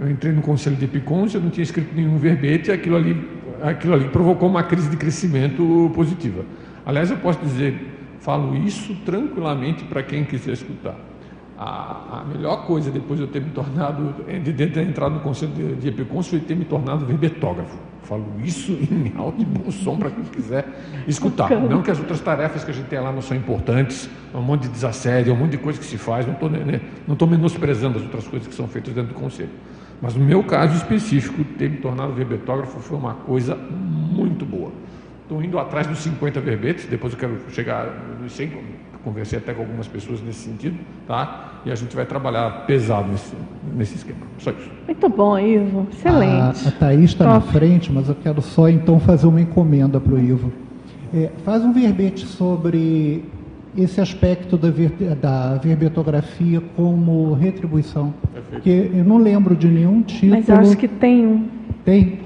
eu entrei no conselho de Epicons, eu não tinha escrito nenhum verbete, aquilo ali, aquilo ali provocou uma crise de crescimento positiva. Aliás, eu posso dizer, falo isso tranquilamente para quem quiser escutar. A, a, melhor coisa depois de eu ter me tornado, de, de ter entrado no conselho de, de Epicons, foi ter me tornado verbetógrafo. Falo isso *laughs* em alto e bom som para quem quiser escutar. Não que as outras tarefas que a gente tem lá não são importantes, é um monte de desassédio, é um monte de coisa que se faz, não estou né, não menosprezando as outras coisas que são feitas dentro do conselho. Mas no meu caso específico, ter me tornado verbetógrafo foi uma coisa muito boa. Estou indo atrás dos 50 verbetes, depois eu quero chegar nos 100, conversei até com algumas pessoas nesse sentido, tá? E a gente vai trabalhar pesado nesse, nesse esquema. Só isso. Muito bom, Ivo. Excelente. A, a Thaís está na frente, mas eu quero só então fazer uma encomenda para o Ivo. É, faz um verbete sobre esse aspecto da, ver, da verbetografia como retribuição. Porque eu não lembro de nenhum título. Mas eu acho que tem um. Tem?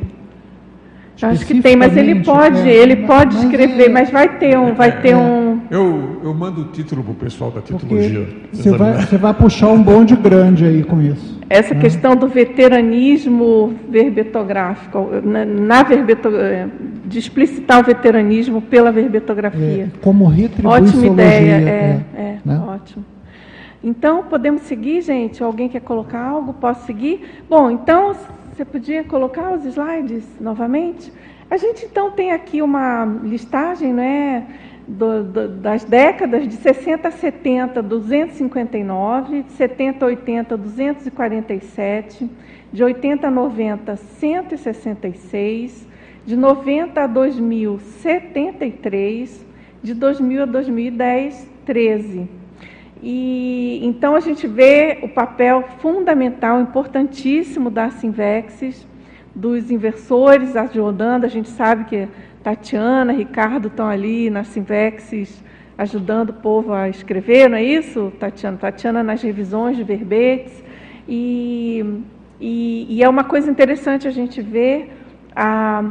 Eu acho que tem, mas ele pode, é, ele pode mas escrever, é, mas vai ter um, vai ter é, um. Eu, eu mando o título para o pessoal da titologia. Você vai, você vai puxar um bonde grande aí com isso. Essa né? questão do veteranismo verbetográfico, na, na verbeto, é, de explicitar o veteranismo pela verbetografia. É, como retribuição. Ótima ideia, é, é, né? ótimo. Então, podemos seguir, gente? Alguém quer colocar algo? Posso seguir? Bom, então, você podia colocar os slides novamente? A gente então tem aqui uma listagem, não é? Do, do, das décadas de 60 a 70, 259, de 70 a 80, 247, de 80 a 90, 166, de 90 a 2000, 73, de 2000 a 2010, 13. E então a gente vê o papel fundamental, importantíssimo da Sinvexis, dos inversores ajudando. A gente sabe que Tatiana, Ricardo estão ali na Sinvexis ajudando o povo a escrever, não é isso, Tatiana? Tatiana nas revisões de verbetes. E, e, e é uma coisa interessante a gente ver a,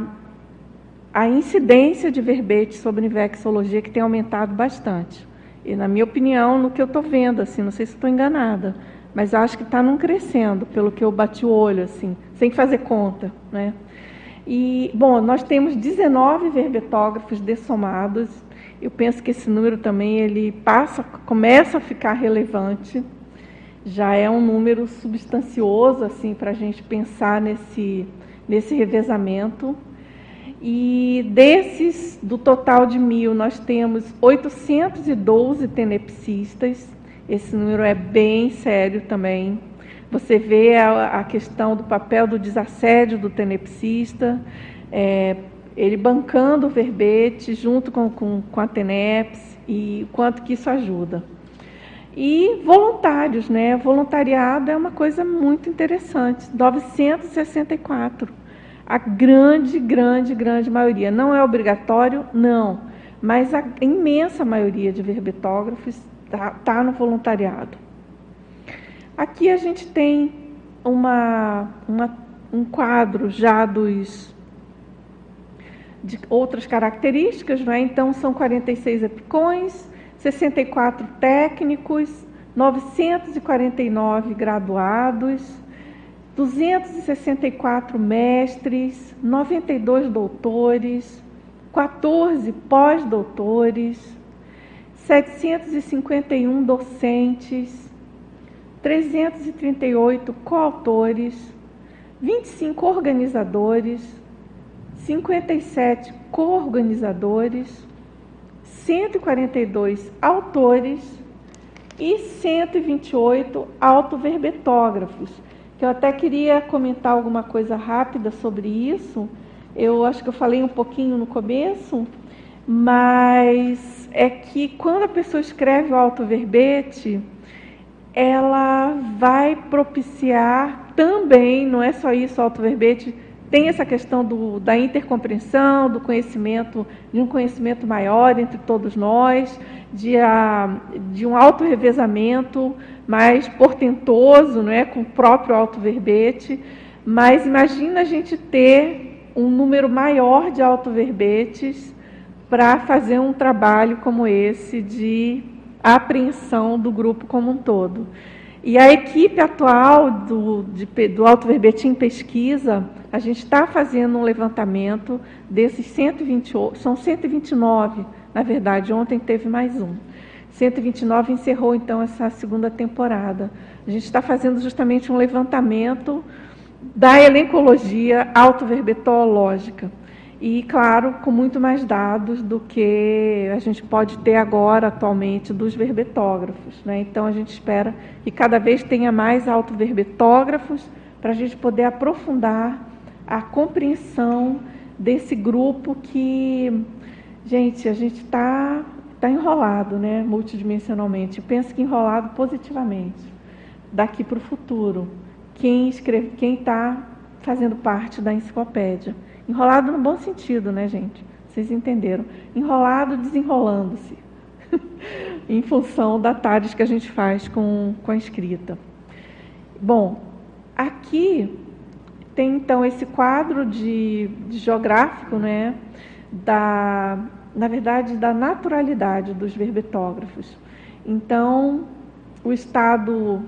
a incidência de verbetes sobre invexologia que tem aumentado bastante. E na minha opinião, no que eu estou vendo, assim, não sei se estou enganada, mas acho que está num crescendo, pelo que eu bati o olho, assim, sem fazer conta, né? E, bom, nós temos 19 verbetógrafos dessomados. Eu penso que esse número também ele passa, começa a ficar relevante. Já é um número substancioso assim para a gente pensar nesse nesse revezamento. E desses, do total de mil, nós temos 812 tenepsistas. Esse número é bem sério também. Você vê a, a questão do papel do desassédio do tenepsista, é, ele bancando o verbete junto com, com, com a TENEPS e quanto que isso ajuda. E voluntários, né? Voluntariado é uma coisa muito interessante. 964 a grande, grande, grande maioria. Não é obrigatório, não, mas a imensa maioria de verbetógrafos está tá no voluntariado. Aqui a gente tem uma, uma, um quadro já dos de outras características, não é? então são 46 epicões, 64 técnicos, 949 graduados, 264 mestres, 92 doutores, 14 pós-doutores, 751 docentes, 338 coautores, 25 organizadores, 57 co-organizadores, 142 autores e 128 autoverbetógrafos que eu até queria comentar alguma coisa rápida sobre isso. Eu acho que eu falei um pouquinho no começo, mas é que quando a pessoa escreve o autoverbete, ela vai propiciar também, não é só isso, autoverbete tem essa questão do, da intercompreensão, do conhecimento, de um conhecimento maior entre todos nós, de, a, de um auto-revezamento mais portentoso, não é, com o próprio autoverbete. Mas imagina a gente ter um número maior de autoverbetes para fazer um trabalho como esse de apreensão do grupo como um todo. E a equipe atual do, de, do Alto Verbetim Pesquisa, a gente está fazendo um levantamento desses 128, são 129, na verdade, ontem teve mais um. 129 encerrou então essa segunda temporada. A gente está fazendo justamente um levantamento da elencologia autoverbetológica e, claro, com muito mais dados do que a gente pode ter agora, atualmente, dos verbetógrafos. Né? Então, a gente espera que cada vez tenha mais autoverbetógrafos para a gente poder aprofundar a compreensão desse grupo que, gente, a gente está tá enrolado, né, multidimensionalmente. Penso que enrolado positivamente, daqui para o futuro. Quem está fazendo parte da enciclopédia. Enrolado no bom sentido, né, gente? Vocês entenderam? Enrolado, desenrolando-se, *laughs* em função da tarde que a gente faz com, com a escrita. Bom, aqui tem então esse quadro de, de geográfico, né, da, na verdade, da naturalidade dos verbetógrafos. Então, o estado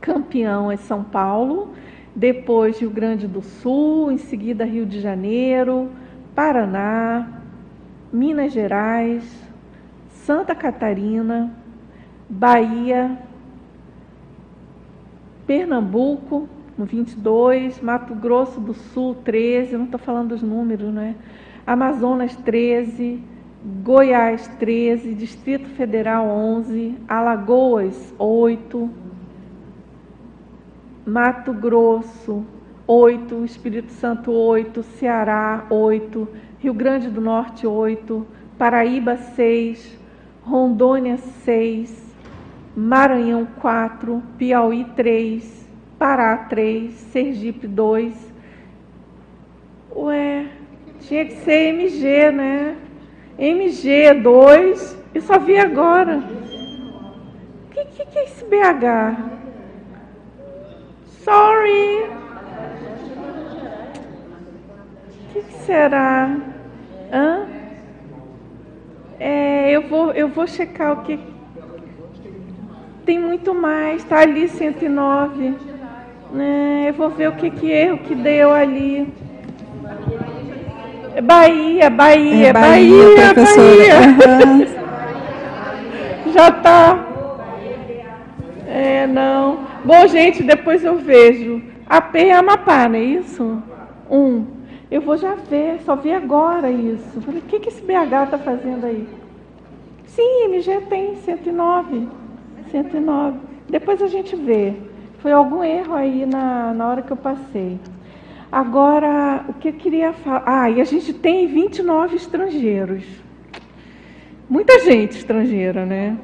campeão é São Paulo, depois Rio Grande do Sul, em seguida Rio de Janeiro, Paraná, Minas Gerais, Santa Catarina, Bahia, Pernambuco, no 22, Mato Grosso do Sul, 13, não estou falando dos números, né? Amazonas, 13, Goiás, 13, Distrito Federal, 11, Alagoas, 8, Mato Grosso, 8, Espírito Santo, 8, Ceará, 8, Rio Grande do Norte, 8, Paraíba, 6, Rondônia, 6, Maranhão, 4, Piauí, 3, Pará 3, Sergipe 2. Ué, tinha que ser MG, né? MG 2, eu só vi agora. O que, que, que é esse BH? Sorry. O que, que será? Hã? É, eu vou, eu vou checar o que. Tem muito mais, tá ali 109. É, eu vou ver o que, que erro que deu ali. Bahia, Bahia, é Bahia, Bahia. Bahia. *laughs* Já tá. É, não. Bom, gente, depois eu vejo. AP é Amapá, não é isso? Um. Eu vou já ver, só vi agora isso. Falei, o que, que esse BH está fazendo aí? Sim, MG tem 109. 109. Depois a gente vê. Foi algum erro aí na, na hora que eu passei. Agora, o que eu queria falar. Ah, e a gente tem 29 estrangeiros. Muita gente estrangeira, né?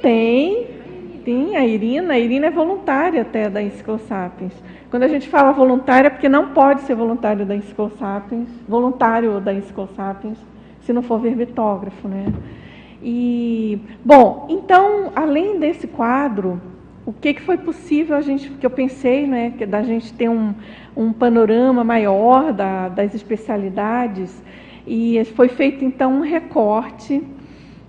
Tem, tem a Irina. A Irina é voluntária até da Enciclosapiens. Quando a gente fala voluntária, é porque não pode ser voluntário da Enciclosapiens, voluntário da Enciclosapiens, se não for verbetógrafo, né? E, bom, então, além desse quadro, o que, que foi possível a gente, que eu pensei, né, que da gente ter um, um panorama maior da, das especialidades, e foi feito então um recorte,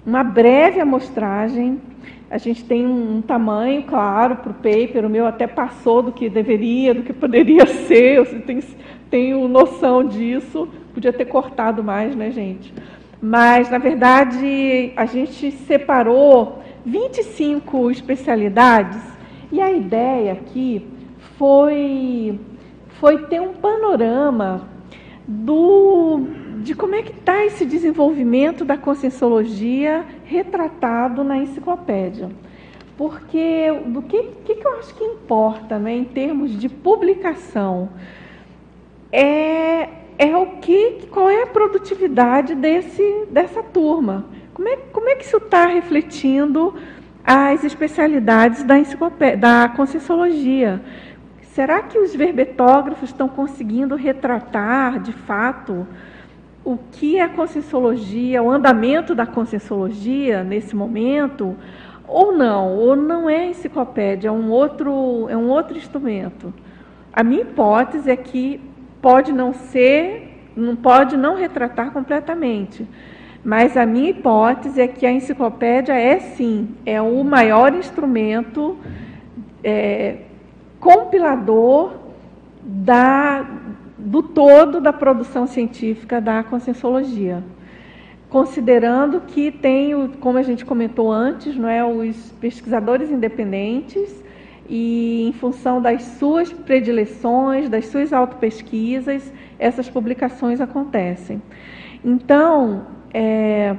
uma breve amostragem. A gente tem um, tamanho, claro, para o paper, o meu até passou do que deveria, do que poderia *laughs* ser, eu tenho, tenho noção disso, podia ter cortado mais, né, gente? Mas, na verdade, a gente separou 25 especialidades. E a ideia aqui foi, foi ter um panorama do, de como é que está esse desenvolvimento da conscienciologia retratado na enciclopédia. Porque do que, que, que eu acho que importa né, em termos de publicação é, é o que, qual é a produtividade desse, dessa turma. Como é, como é que isso está refletindo as especialidades da, da Conscienciologia? Será que os verbetógrafos estão conseguindo retratar, de fato, o que é Conscienciologia, o andamento da Conscienciologia nesse momento? Ou não? Ou não é enciclopédia, é um outro, é um outro instrumento? A minha hipótese é que pode não ser, não pode não retratar completamente, mas a minha hipótese é que a enciclopédia é sim, é o maior instrumento é, compilador da, do todo da produção científica da conscienciologia. Considerando que tem, como a gente comentou antes, não é, os pesquisadores independentes e em função das suas predileções, das suas autopesquisas, essas publicações acontecem. Então, é,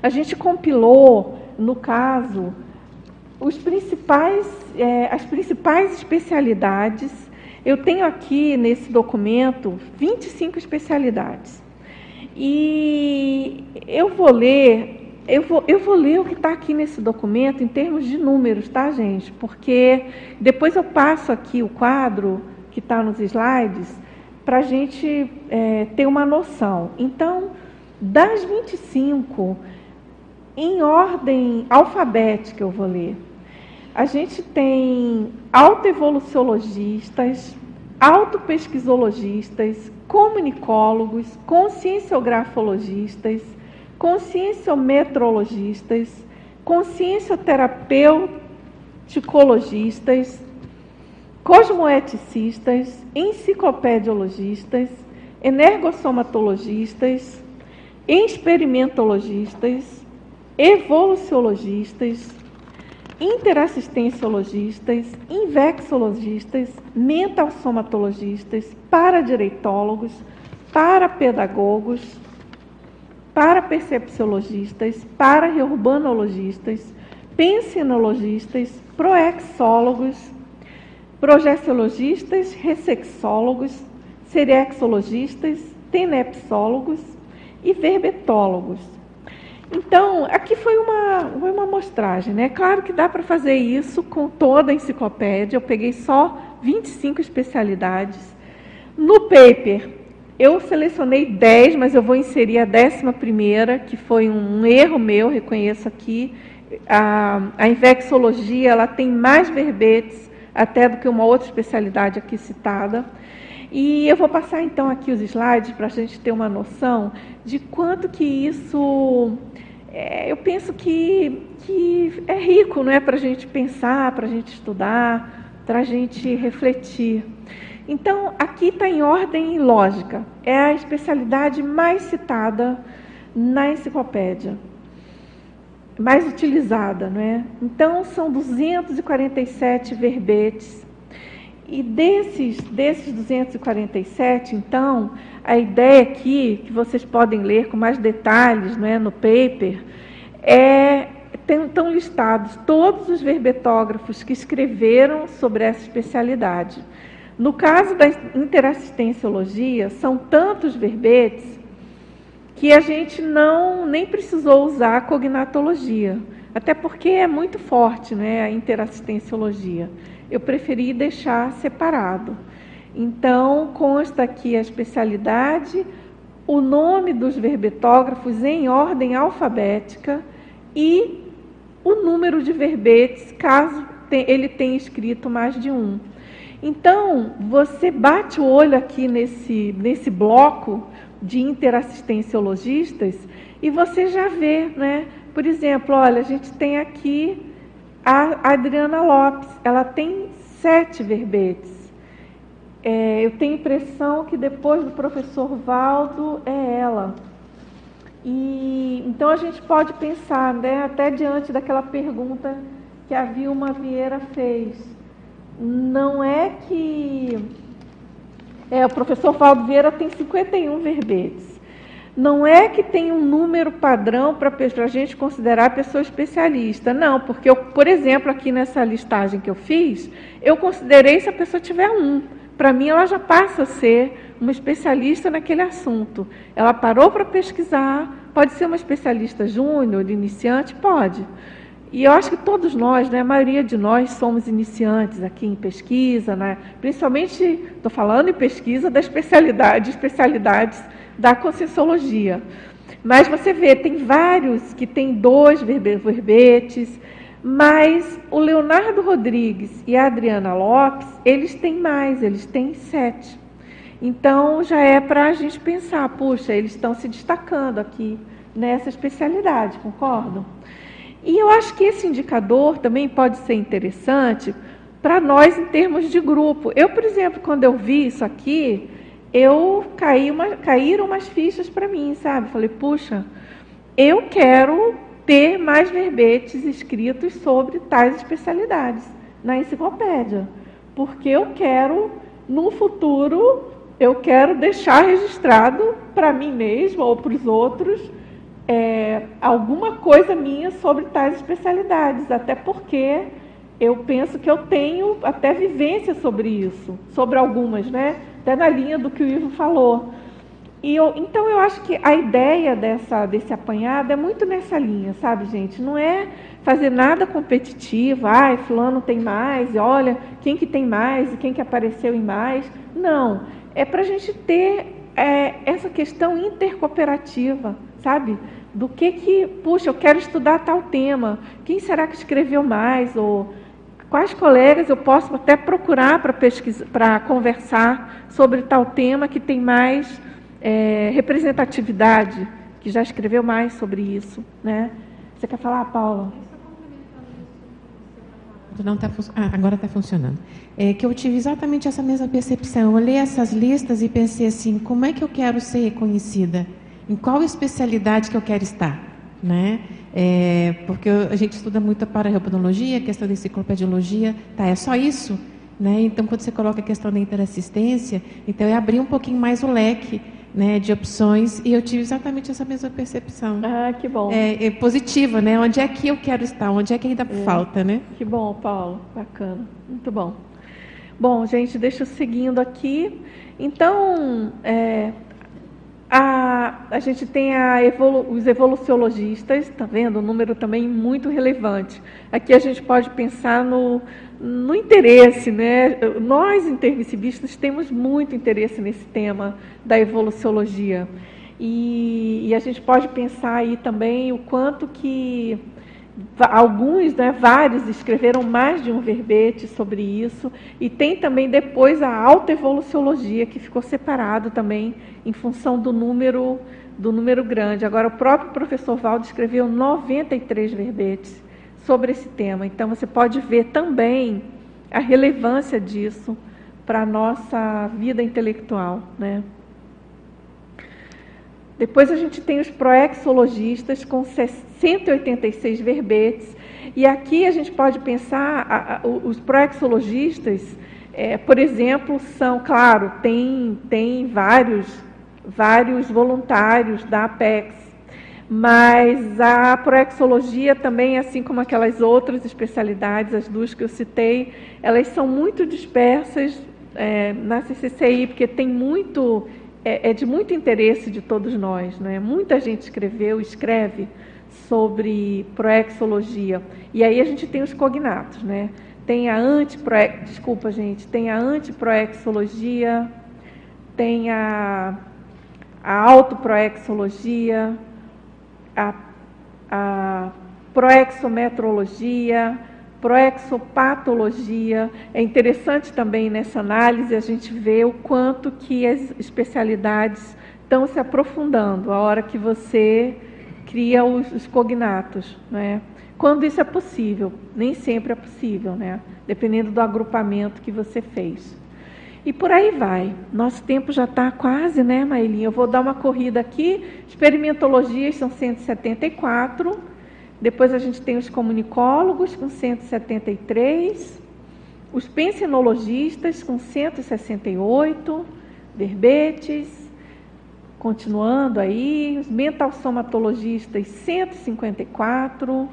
a gente compilou, no caso, os principais, é, as principais especialidades. Eu tenho aqui nesse documento 25 especialidades. E eu vou ler, eu vou, eu vou ler o que está aqui nesse documento em termos de números, tá, gente? Porque depois eu passo aqui o quadro que está nos slides para a gente é, ter uma noção. Então, das 25, em ordem alfabética, eu vou ler. A gente tem autoevoluciologistas, autopesquisologistas, comunicólogos, conscienciografologistas, conscienciometrologistas, consciencioterapeuticologistas, cosmoeticistas, enciclopediologistas, energossomatologistas, experimentologistas, evoluciologistas, interassistenciologistas, invexologistas, mentalsomatologistas, paradireitólogos, parapedagogos, parapercepciologistas, paraurbanologistas, pensinologistas, proexólogos, projeciologistas, ressexólogos, serexologistas, tenepsólogos e verbetólogos. Então, aqui foi uma, foi uma amostragem, né? Claro que dá para fazer isso com toda a enciclopédia, eu peguei só 25 especialidades. No paper, eu selecionei 10, mas eu vou inserir a décima primeira, que foi um erro meu, reconheço aqui. A, a infecciologia ela tem mais verbetes até do que uma outra especialidade aqui citada. E eu vou passar então aqui os slides para a gente ter uma noção de quanto que isso, é, eu penso que, que é rico, não é, para a gente pensar, para a gente estudar, para a gente refletir. Então, aqui está em ordem lógica. É a especialidade mais citada na enciclopédia, mais utilizada, não é? Então, são 247 verbetes e desses, desses 247, então, a ideia aqui, que vocês podem ler com mais detalhes não é, no paper, é, estão listados todos os verbetógrafos que escreveram sobre essa especialidade. No caso da interassistenciologia, são tantos verbetes que a gente não nem precisou usar a cognatologia, até porque é muito forte né, a interassistenciologia eu preferi deixar separado. Então, consta aqui a especialidade, o nome dos verbetógrafos em ordem alfabética e o número de verbetes, caso ele tenha escrito mais de um. Então, você bate o olho aqui nesse, nesse bloco de interassistenciologistas e você já vê, né? Por exemplo, olha, a gente tem aqui a Adriana Lopes, ela tem sete verbetes. É, eu tenho impressão que depois do professor Valdo é ela. E então a gente pode pensar, né, até diante daquela pergunta que a Vilma Vieira fez. Não é que é, o professor Valdo Vieira tem 51 verbetes. Não é que tem um número padrão para a gente considerar a pessoa especialista. Não, porque, eu, por exemplo, aqui nessa listagem que eu fiz, eu considerei se a pessoa tiver um. Para mim, ela já passa a ser uma especialista naquele assunto. Ela parou para pesquisar, pode ser uma especialista júnior, iniciante, pode. E eu acho que todos nós, né, a maioria de nós somos iniciantes aqui em pesquisa, né, principalmente, estou falando em pesquisa da especialidade, especialidades da Conscienciologia. Mas você vê, tem vários que têm dois verbetes, mas o Leonardo Rodrigues e a Adriana Lopes, eles têm mais, eles têm sete. Então já é para a gente pensar, puxa, eles estão se destacando aqui nessa especialidade, concordam? E eu acho que esse indicador também pode ser interessante para nós em termos de grupo. Eu, por exemplo, quando eu vi isso aqui, eu caí uma, caíram umas fichas para mim, sabe? Falei, puxa, eu quero ter mais verbetes escritos sobre tais especialidades na enciclopédia, porque eu quero, no futuro, eu quero deixar registrado para mim mesma ou para os outros é, alguma coisa minha sobre tais especialidades, até porque eu penso que eu tenho até vivência sobre isso, sobre algumas, né? até na linha do que o Ivo falou. E eu, então eu acho que a ideia dessa, desse apanhado é muito nessa linha, sabe, gente? Não é fazer nada competitivo, ai, fulano tem mais, olha, quem que tem mais e quem que apareceu em mais. Não, é para a gente ter é, essa questão intercooperativa, sabe? Do que que, puxa, eu quero estudar tal tema, quem será que escreveu mais? Ou quais colegas eu posso até procurar para pesquisar, para conversar sobre tal tema que tem mais é, representatividade, que já escreveu mais sobre isso, né? Você quer falar, Paula? Não tá, ah, agora está funcionando. É que eu tive exatamente essa mesma percepção. Eu olhei essas listas e pensei assim: como é que eu quero ser reconhecida? Em qual especialidade que eu quero estar? Né? É, porque a gente estuda muito a parareopanologia, a questão da enciclopediologia, tá? É só isso? Né? Então, quando você coloca a questão da interassistência, então é abrir um pouquinho mais o leque né, de opções e eu tive exatamente essa mesma percepção. Ah, que bom. É, é positiva, né? Onde é que eu quero estar? Onde é que ainda é. falta, né? Que bom, Paulo. Bacana. Muito bom. Bom, gente, deixa eu seguindo aqui. Então, é, a, a gente tem a evolu, os evoluciologistas, tá vendo? Um número também muito relevante. Aqui a gente pode pensar no, no interesse, né? Nós, intermissivistas, temos muito interesse nesse tema da evoluciologia. E, e, a gente pode pensar aí também o quanto que alguns, né, vários, escreveram mais de um verbete sobre isso. E tem também depois a alta evoluciologia, que ficou separado também em função do número, do número grande. Agora, o próprio professor Valdo escreveu 93 verbetes sobre esse tema. Então, você pode ver também a relevância disso para a nossa vida intelectual. Né? Depois a gente tem os proexologistas com 186 verbetes. E aqui a gente pode pensar, a, a, os proexologistas, é, por exemplo, são, claro, tem, tem vários, vários voluntários da Apex, mas a proexologia também, assim como aquelas outras especialidades, as duas que eu citei, elas são muito dispersas é, na CCCI, porque tem muito, é, é, de muito interesse de todos nós. Né? Muita gente escreveu, escreve sobre proexologia. E aí a gente tem os cognatos, né? Tem a antipro, desculpa gente, tem a antiproexologia, tem a, a autoproexologia, a, a proexometrologia, proexopatologia. É interessante também nessa análise a gente ver o quanto que as especialidades estão se aprofundando a hora que você cria os, os cognatos, né? Quando isso é possível, nem sempre é possível, né? Dependendo do agrupamento que você fez. E por aí vai. Nosso tempo já está quase, né, Mailinha? Eu vou dar uma corrida aqui. Experimentologias são 174. Depois a gente tem os comunicólogos com 173. Os pensinologistas com 168 verbetes. Continuando aí, os mentalsomatologistas 154.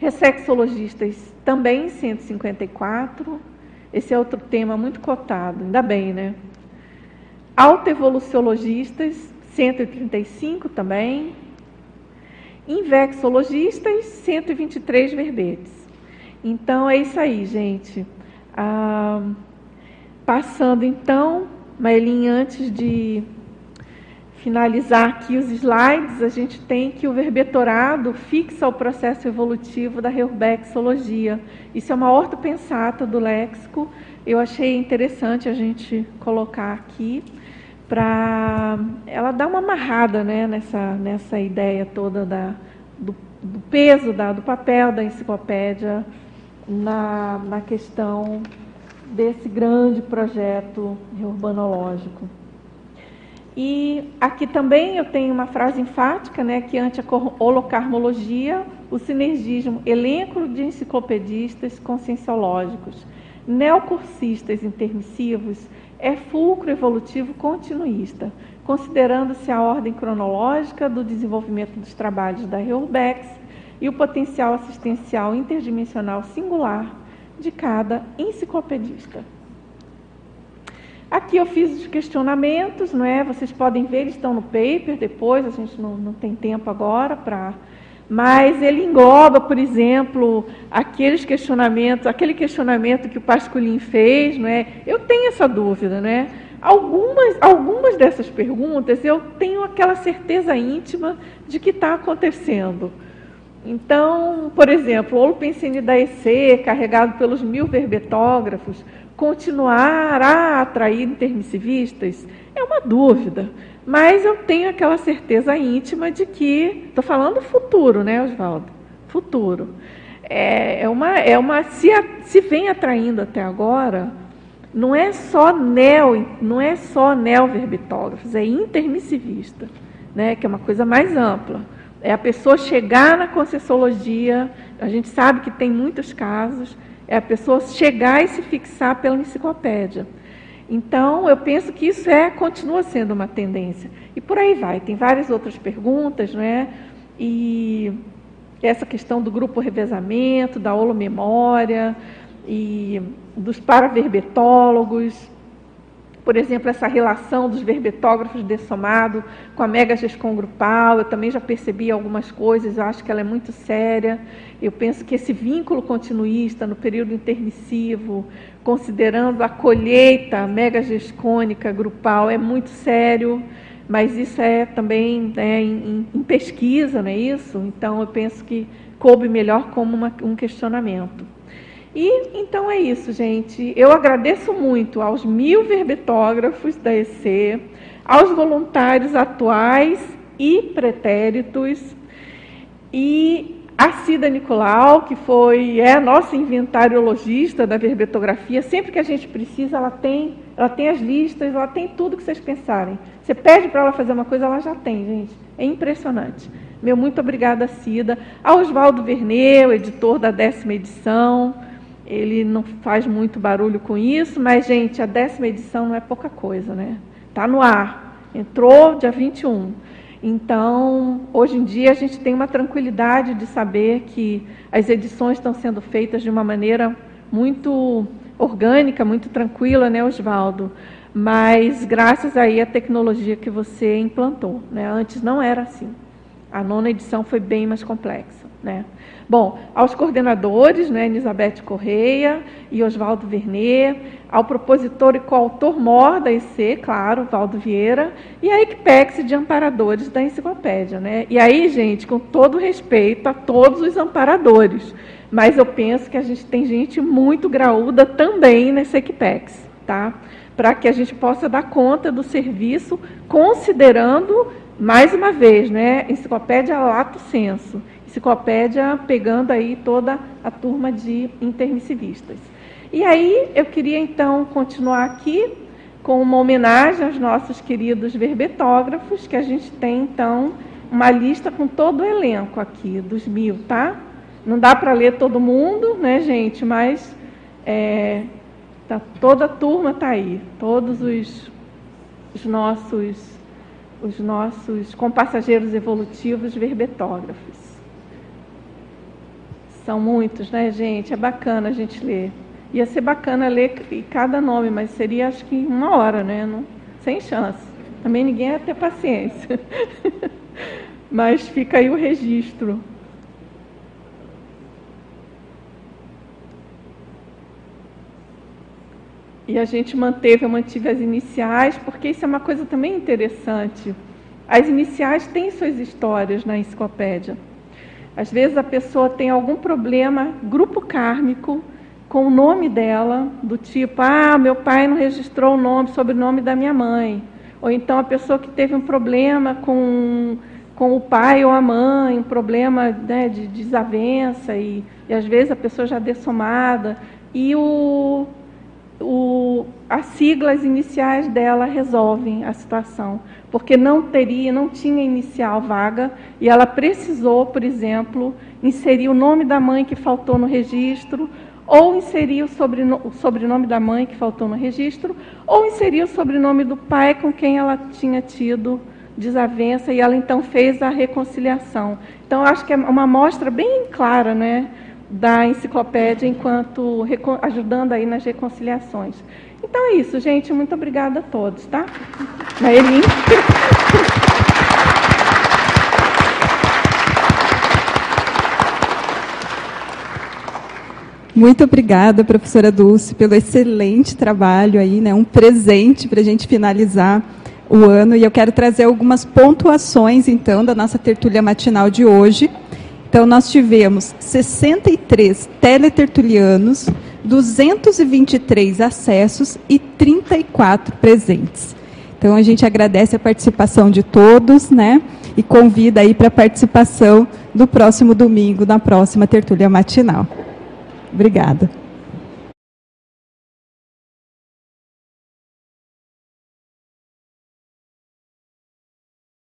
Ressexologistas também 154 esse é outro tema muito cotado, ainda bem, né? Autoevoluciologistas, 135 também. Invexologistas, 123 verbetes. Então, é isso aí, gente. Ah, passando, então, Maelin, antes de finalizar aqui os slides, a gente tem que o verbetorado fixa o processo evolutivo da reurbexologia. Isso é uma ortopensata do léxico. Eu achei interessante a gente colocar aqui para ela dar uma amarrada né, nessa, nessa ideia toda da, do, do peso da, do papel da enciclopédia na, na questão desse grande projeto urbanológico. E aqui também eu tenho uma frase enfática, né, que ante a holocarmologia, o sinergismo elenco de enciclopedistas conscienciológicos, neocursistas intermissivos, é fulcro evolutivo continuista, considerando-se a ordem cronológica do desenvolvimento dos trabalhos da Reurbex e o potencial assistencial interdimensional singular de cada enciclopedista. Aqui eu fiz os questionamentos, não é? Vocês podem ver, eles estão no paper depois, a gente não, não tem tempo agora para mas ele engloba, por exemplo, aqueles questionamentos, aquele questionamento que o Pasculin fez, não é? Eu tenho essa dúvida, né? Algumas, algumas dessas perguntas eu tenho aquela certeza íntima de que está acontecendo. Então, por exemplo, o Olupensine da EC, carregado pelos mil verbetógrafos, continuar a atrair intermissivistas? É uma dúvida. Mas eu tenho aquela certeza íntima de que, estou falando futuro, né, Oswaldo? Futuro. É, é uma, é uma se, se vem atraindo até agora não é só neo, não é só neoverbitógrafos, é intermissivista, né, que é uma coisa mais ampla. É a pessoa chegar na concessologia, a gente sabe que tem muitos casos, é a pessoa chegar e se fixar pela enciclopédia. Então, eu penso que isso é continua sendo uma tendência. E por aí vai. Tem várias outras perguntas, não é? E essa questão do grupo revezamento, da holomemória, e dos paraverbetólogos, por exemplo, essa relação dos verbetógrafos dessomado com a megagescom grupal, eu também já percebi algumas coisas, eu acho que ela é muito séria. Eu penso que esse vínculo continuista no período intermissivo, considerando a colheita megagescônica grupal, é muito sério, mas isso é também né, em, em, pesquisa, não é isso? Então, eu penso que coube melhor como uma, um questionamento. E então é isso, gente. Eu agradeço muito aos mil verbetógrafos da EC, aos voluntários atuais e pretéritos, e a Cida Nicolau, que foi é nossa inventariologista da verbetografia, sempre que a gente precisa, ela tem, ela tem as listas, ela tem tudo que vocês pensarem. Você pede para ela fazer uma coisa, ela já tem, gente. É impressionante. Meu muito obrigada, Cida. A Oswaldo Verneu, editor da décima edição, ele não faz muito barulho com isso, mas, gente, a décima edição não é pouca coisa, né? Está no ar. Entrou dia 21. Então, hoje em dia, a gente tem uma tranquilidade de saber que as edições estão sendo feitas de uma maneira muito orgânica, muito tranquila, né, Oswaldo? Mas graças aí à tecnologia que você implantou. Né? Antes não era assim. A nona edição foi bem mais complexa. Né? Bom, aos coordenadores, né, Elizabeth Correia e Oswaldo Vernet, ao propositor e coautor mor da IC, claro, Valdo Vieira, e a Equipex de amparadores da enciclopédia. Né? E aí, gente, com todo respeito a todos os amparadores, mas eu penso que a gente tem gente muito graúda também nessa Equipex, tá? para que a gente possa dar conta do serviço, considerando, mais uma vez, né, enciclopédia lato senso enciclopédia pegando aí toda a turma de intermissivistas. E aí eu queria então continuar aqui com uma homenagem aos nossos queridos verbetógrafos, que a gente tem então uma lista com todo o elenco aqui, dos mil, tá? Não dá para ler todo mundo, né, gente? Mas é, tá, toda a turma está aí, todos os, os nossos os nossos compassageiros evolutivos verbetógrafos. São muitos, né, gente? É bacana a gente ler. Ia ser bacana ler cada nome, mas seria acho que uma hora, né? Não, sem chance. Também ninguém ia ter paciência. *laughs* mas fica aí o registro. E a gente manteve, eu mantive as iniciais, porque isso é uma coisa também interessante. As iniciais têm suas histórias na enciclopédia. Às vezes a pessoa tem algum problema, grupo kármico, com o nome dela, do tipo, ah, meu pai não registrou o nome, sobrenome da minha mãe. Ou então a pessoa que teve um problema com, com o pai ou a mãe, um problema né, de desavença, e, e às vezes a pessoa já dessomada, e o, o, as siglas iniciais dela resolvem a situação porque não teria, não tinha inicial vaga e ela precisou, por exemplo, inserir o nome da mãe que faltou no registro, ou inserir o, o sobrenome da mãe que faltou no registro, ou inserir o sobrenome do pai com quem ela tinha tido desavença e ela então fez a reconciliação. Então, acho que é uma amostra bem clara, né, da enciclopédia enquanto ajudando aí nas reconciliações. Então é isso, gente. Muito obrigada a todos, tá? Maelin. Muito obrigada, professora Dulce, pelo excelente trabalho aí, né? Um presente para a gente finalizar o ano. E eu quero trazer algumas pontuações, então, da nossa tertúlia matinal de hoje. Então, nós tivemos 63 teletertulianos, 223 acessos e 34 presentes. Então, a gente agradece a participação de todos, né? E convida aí para a participação do próximo domingo, na próxima tertúlia matinal. Obrigada.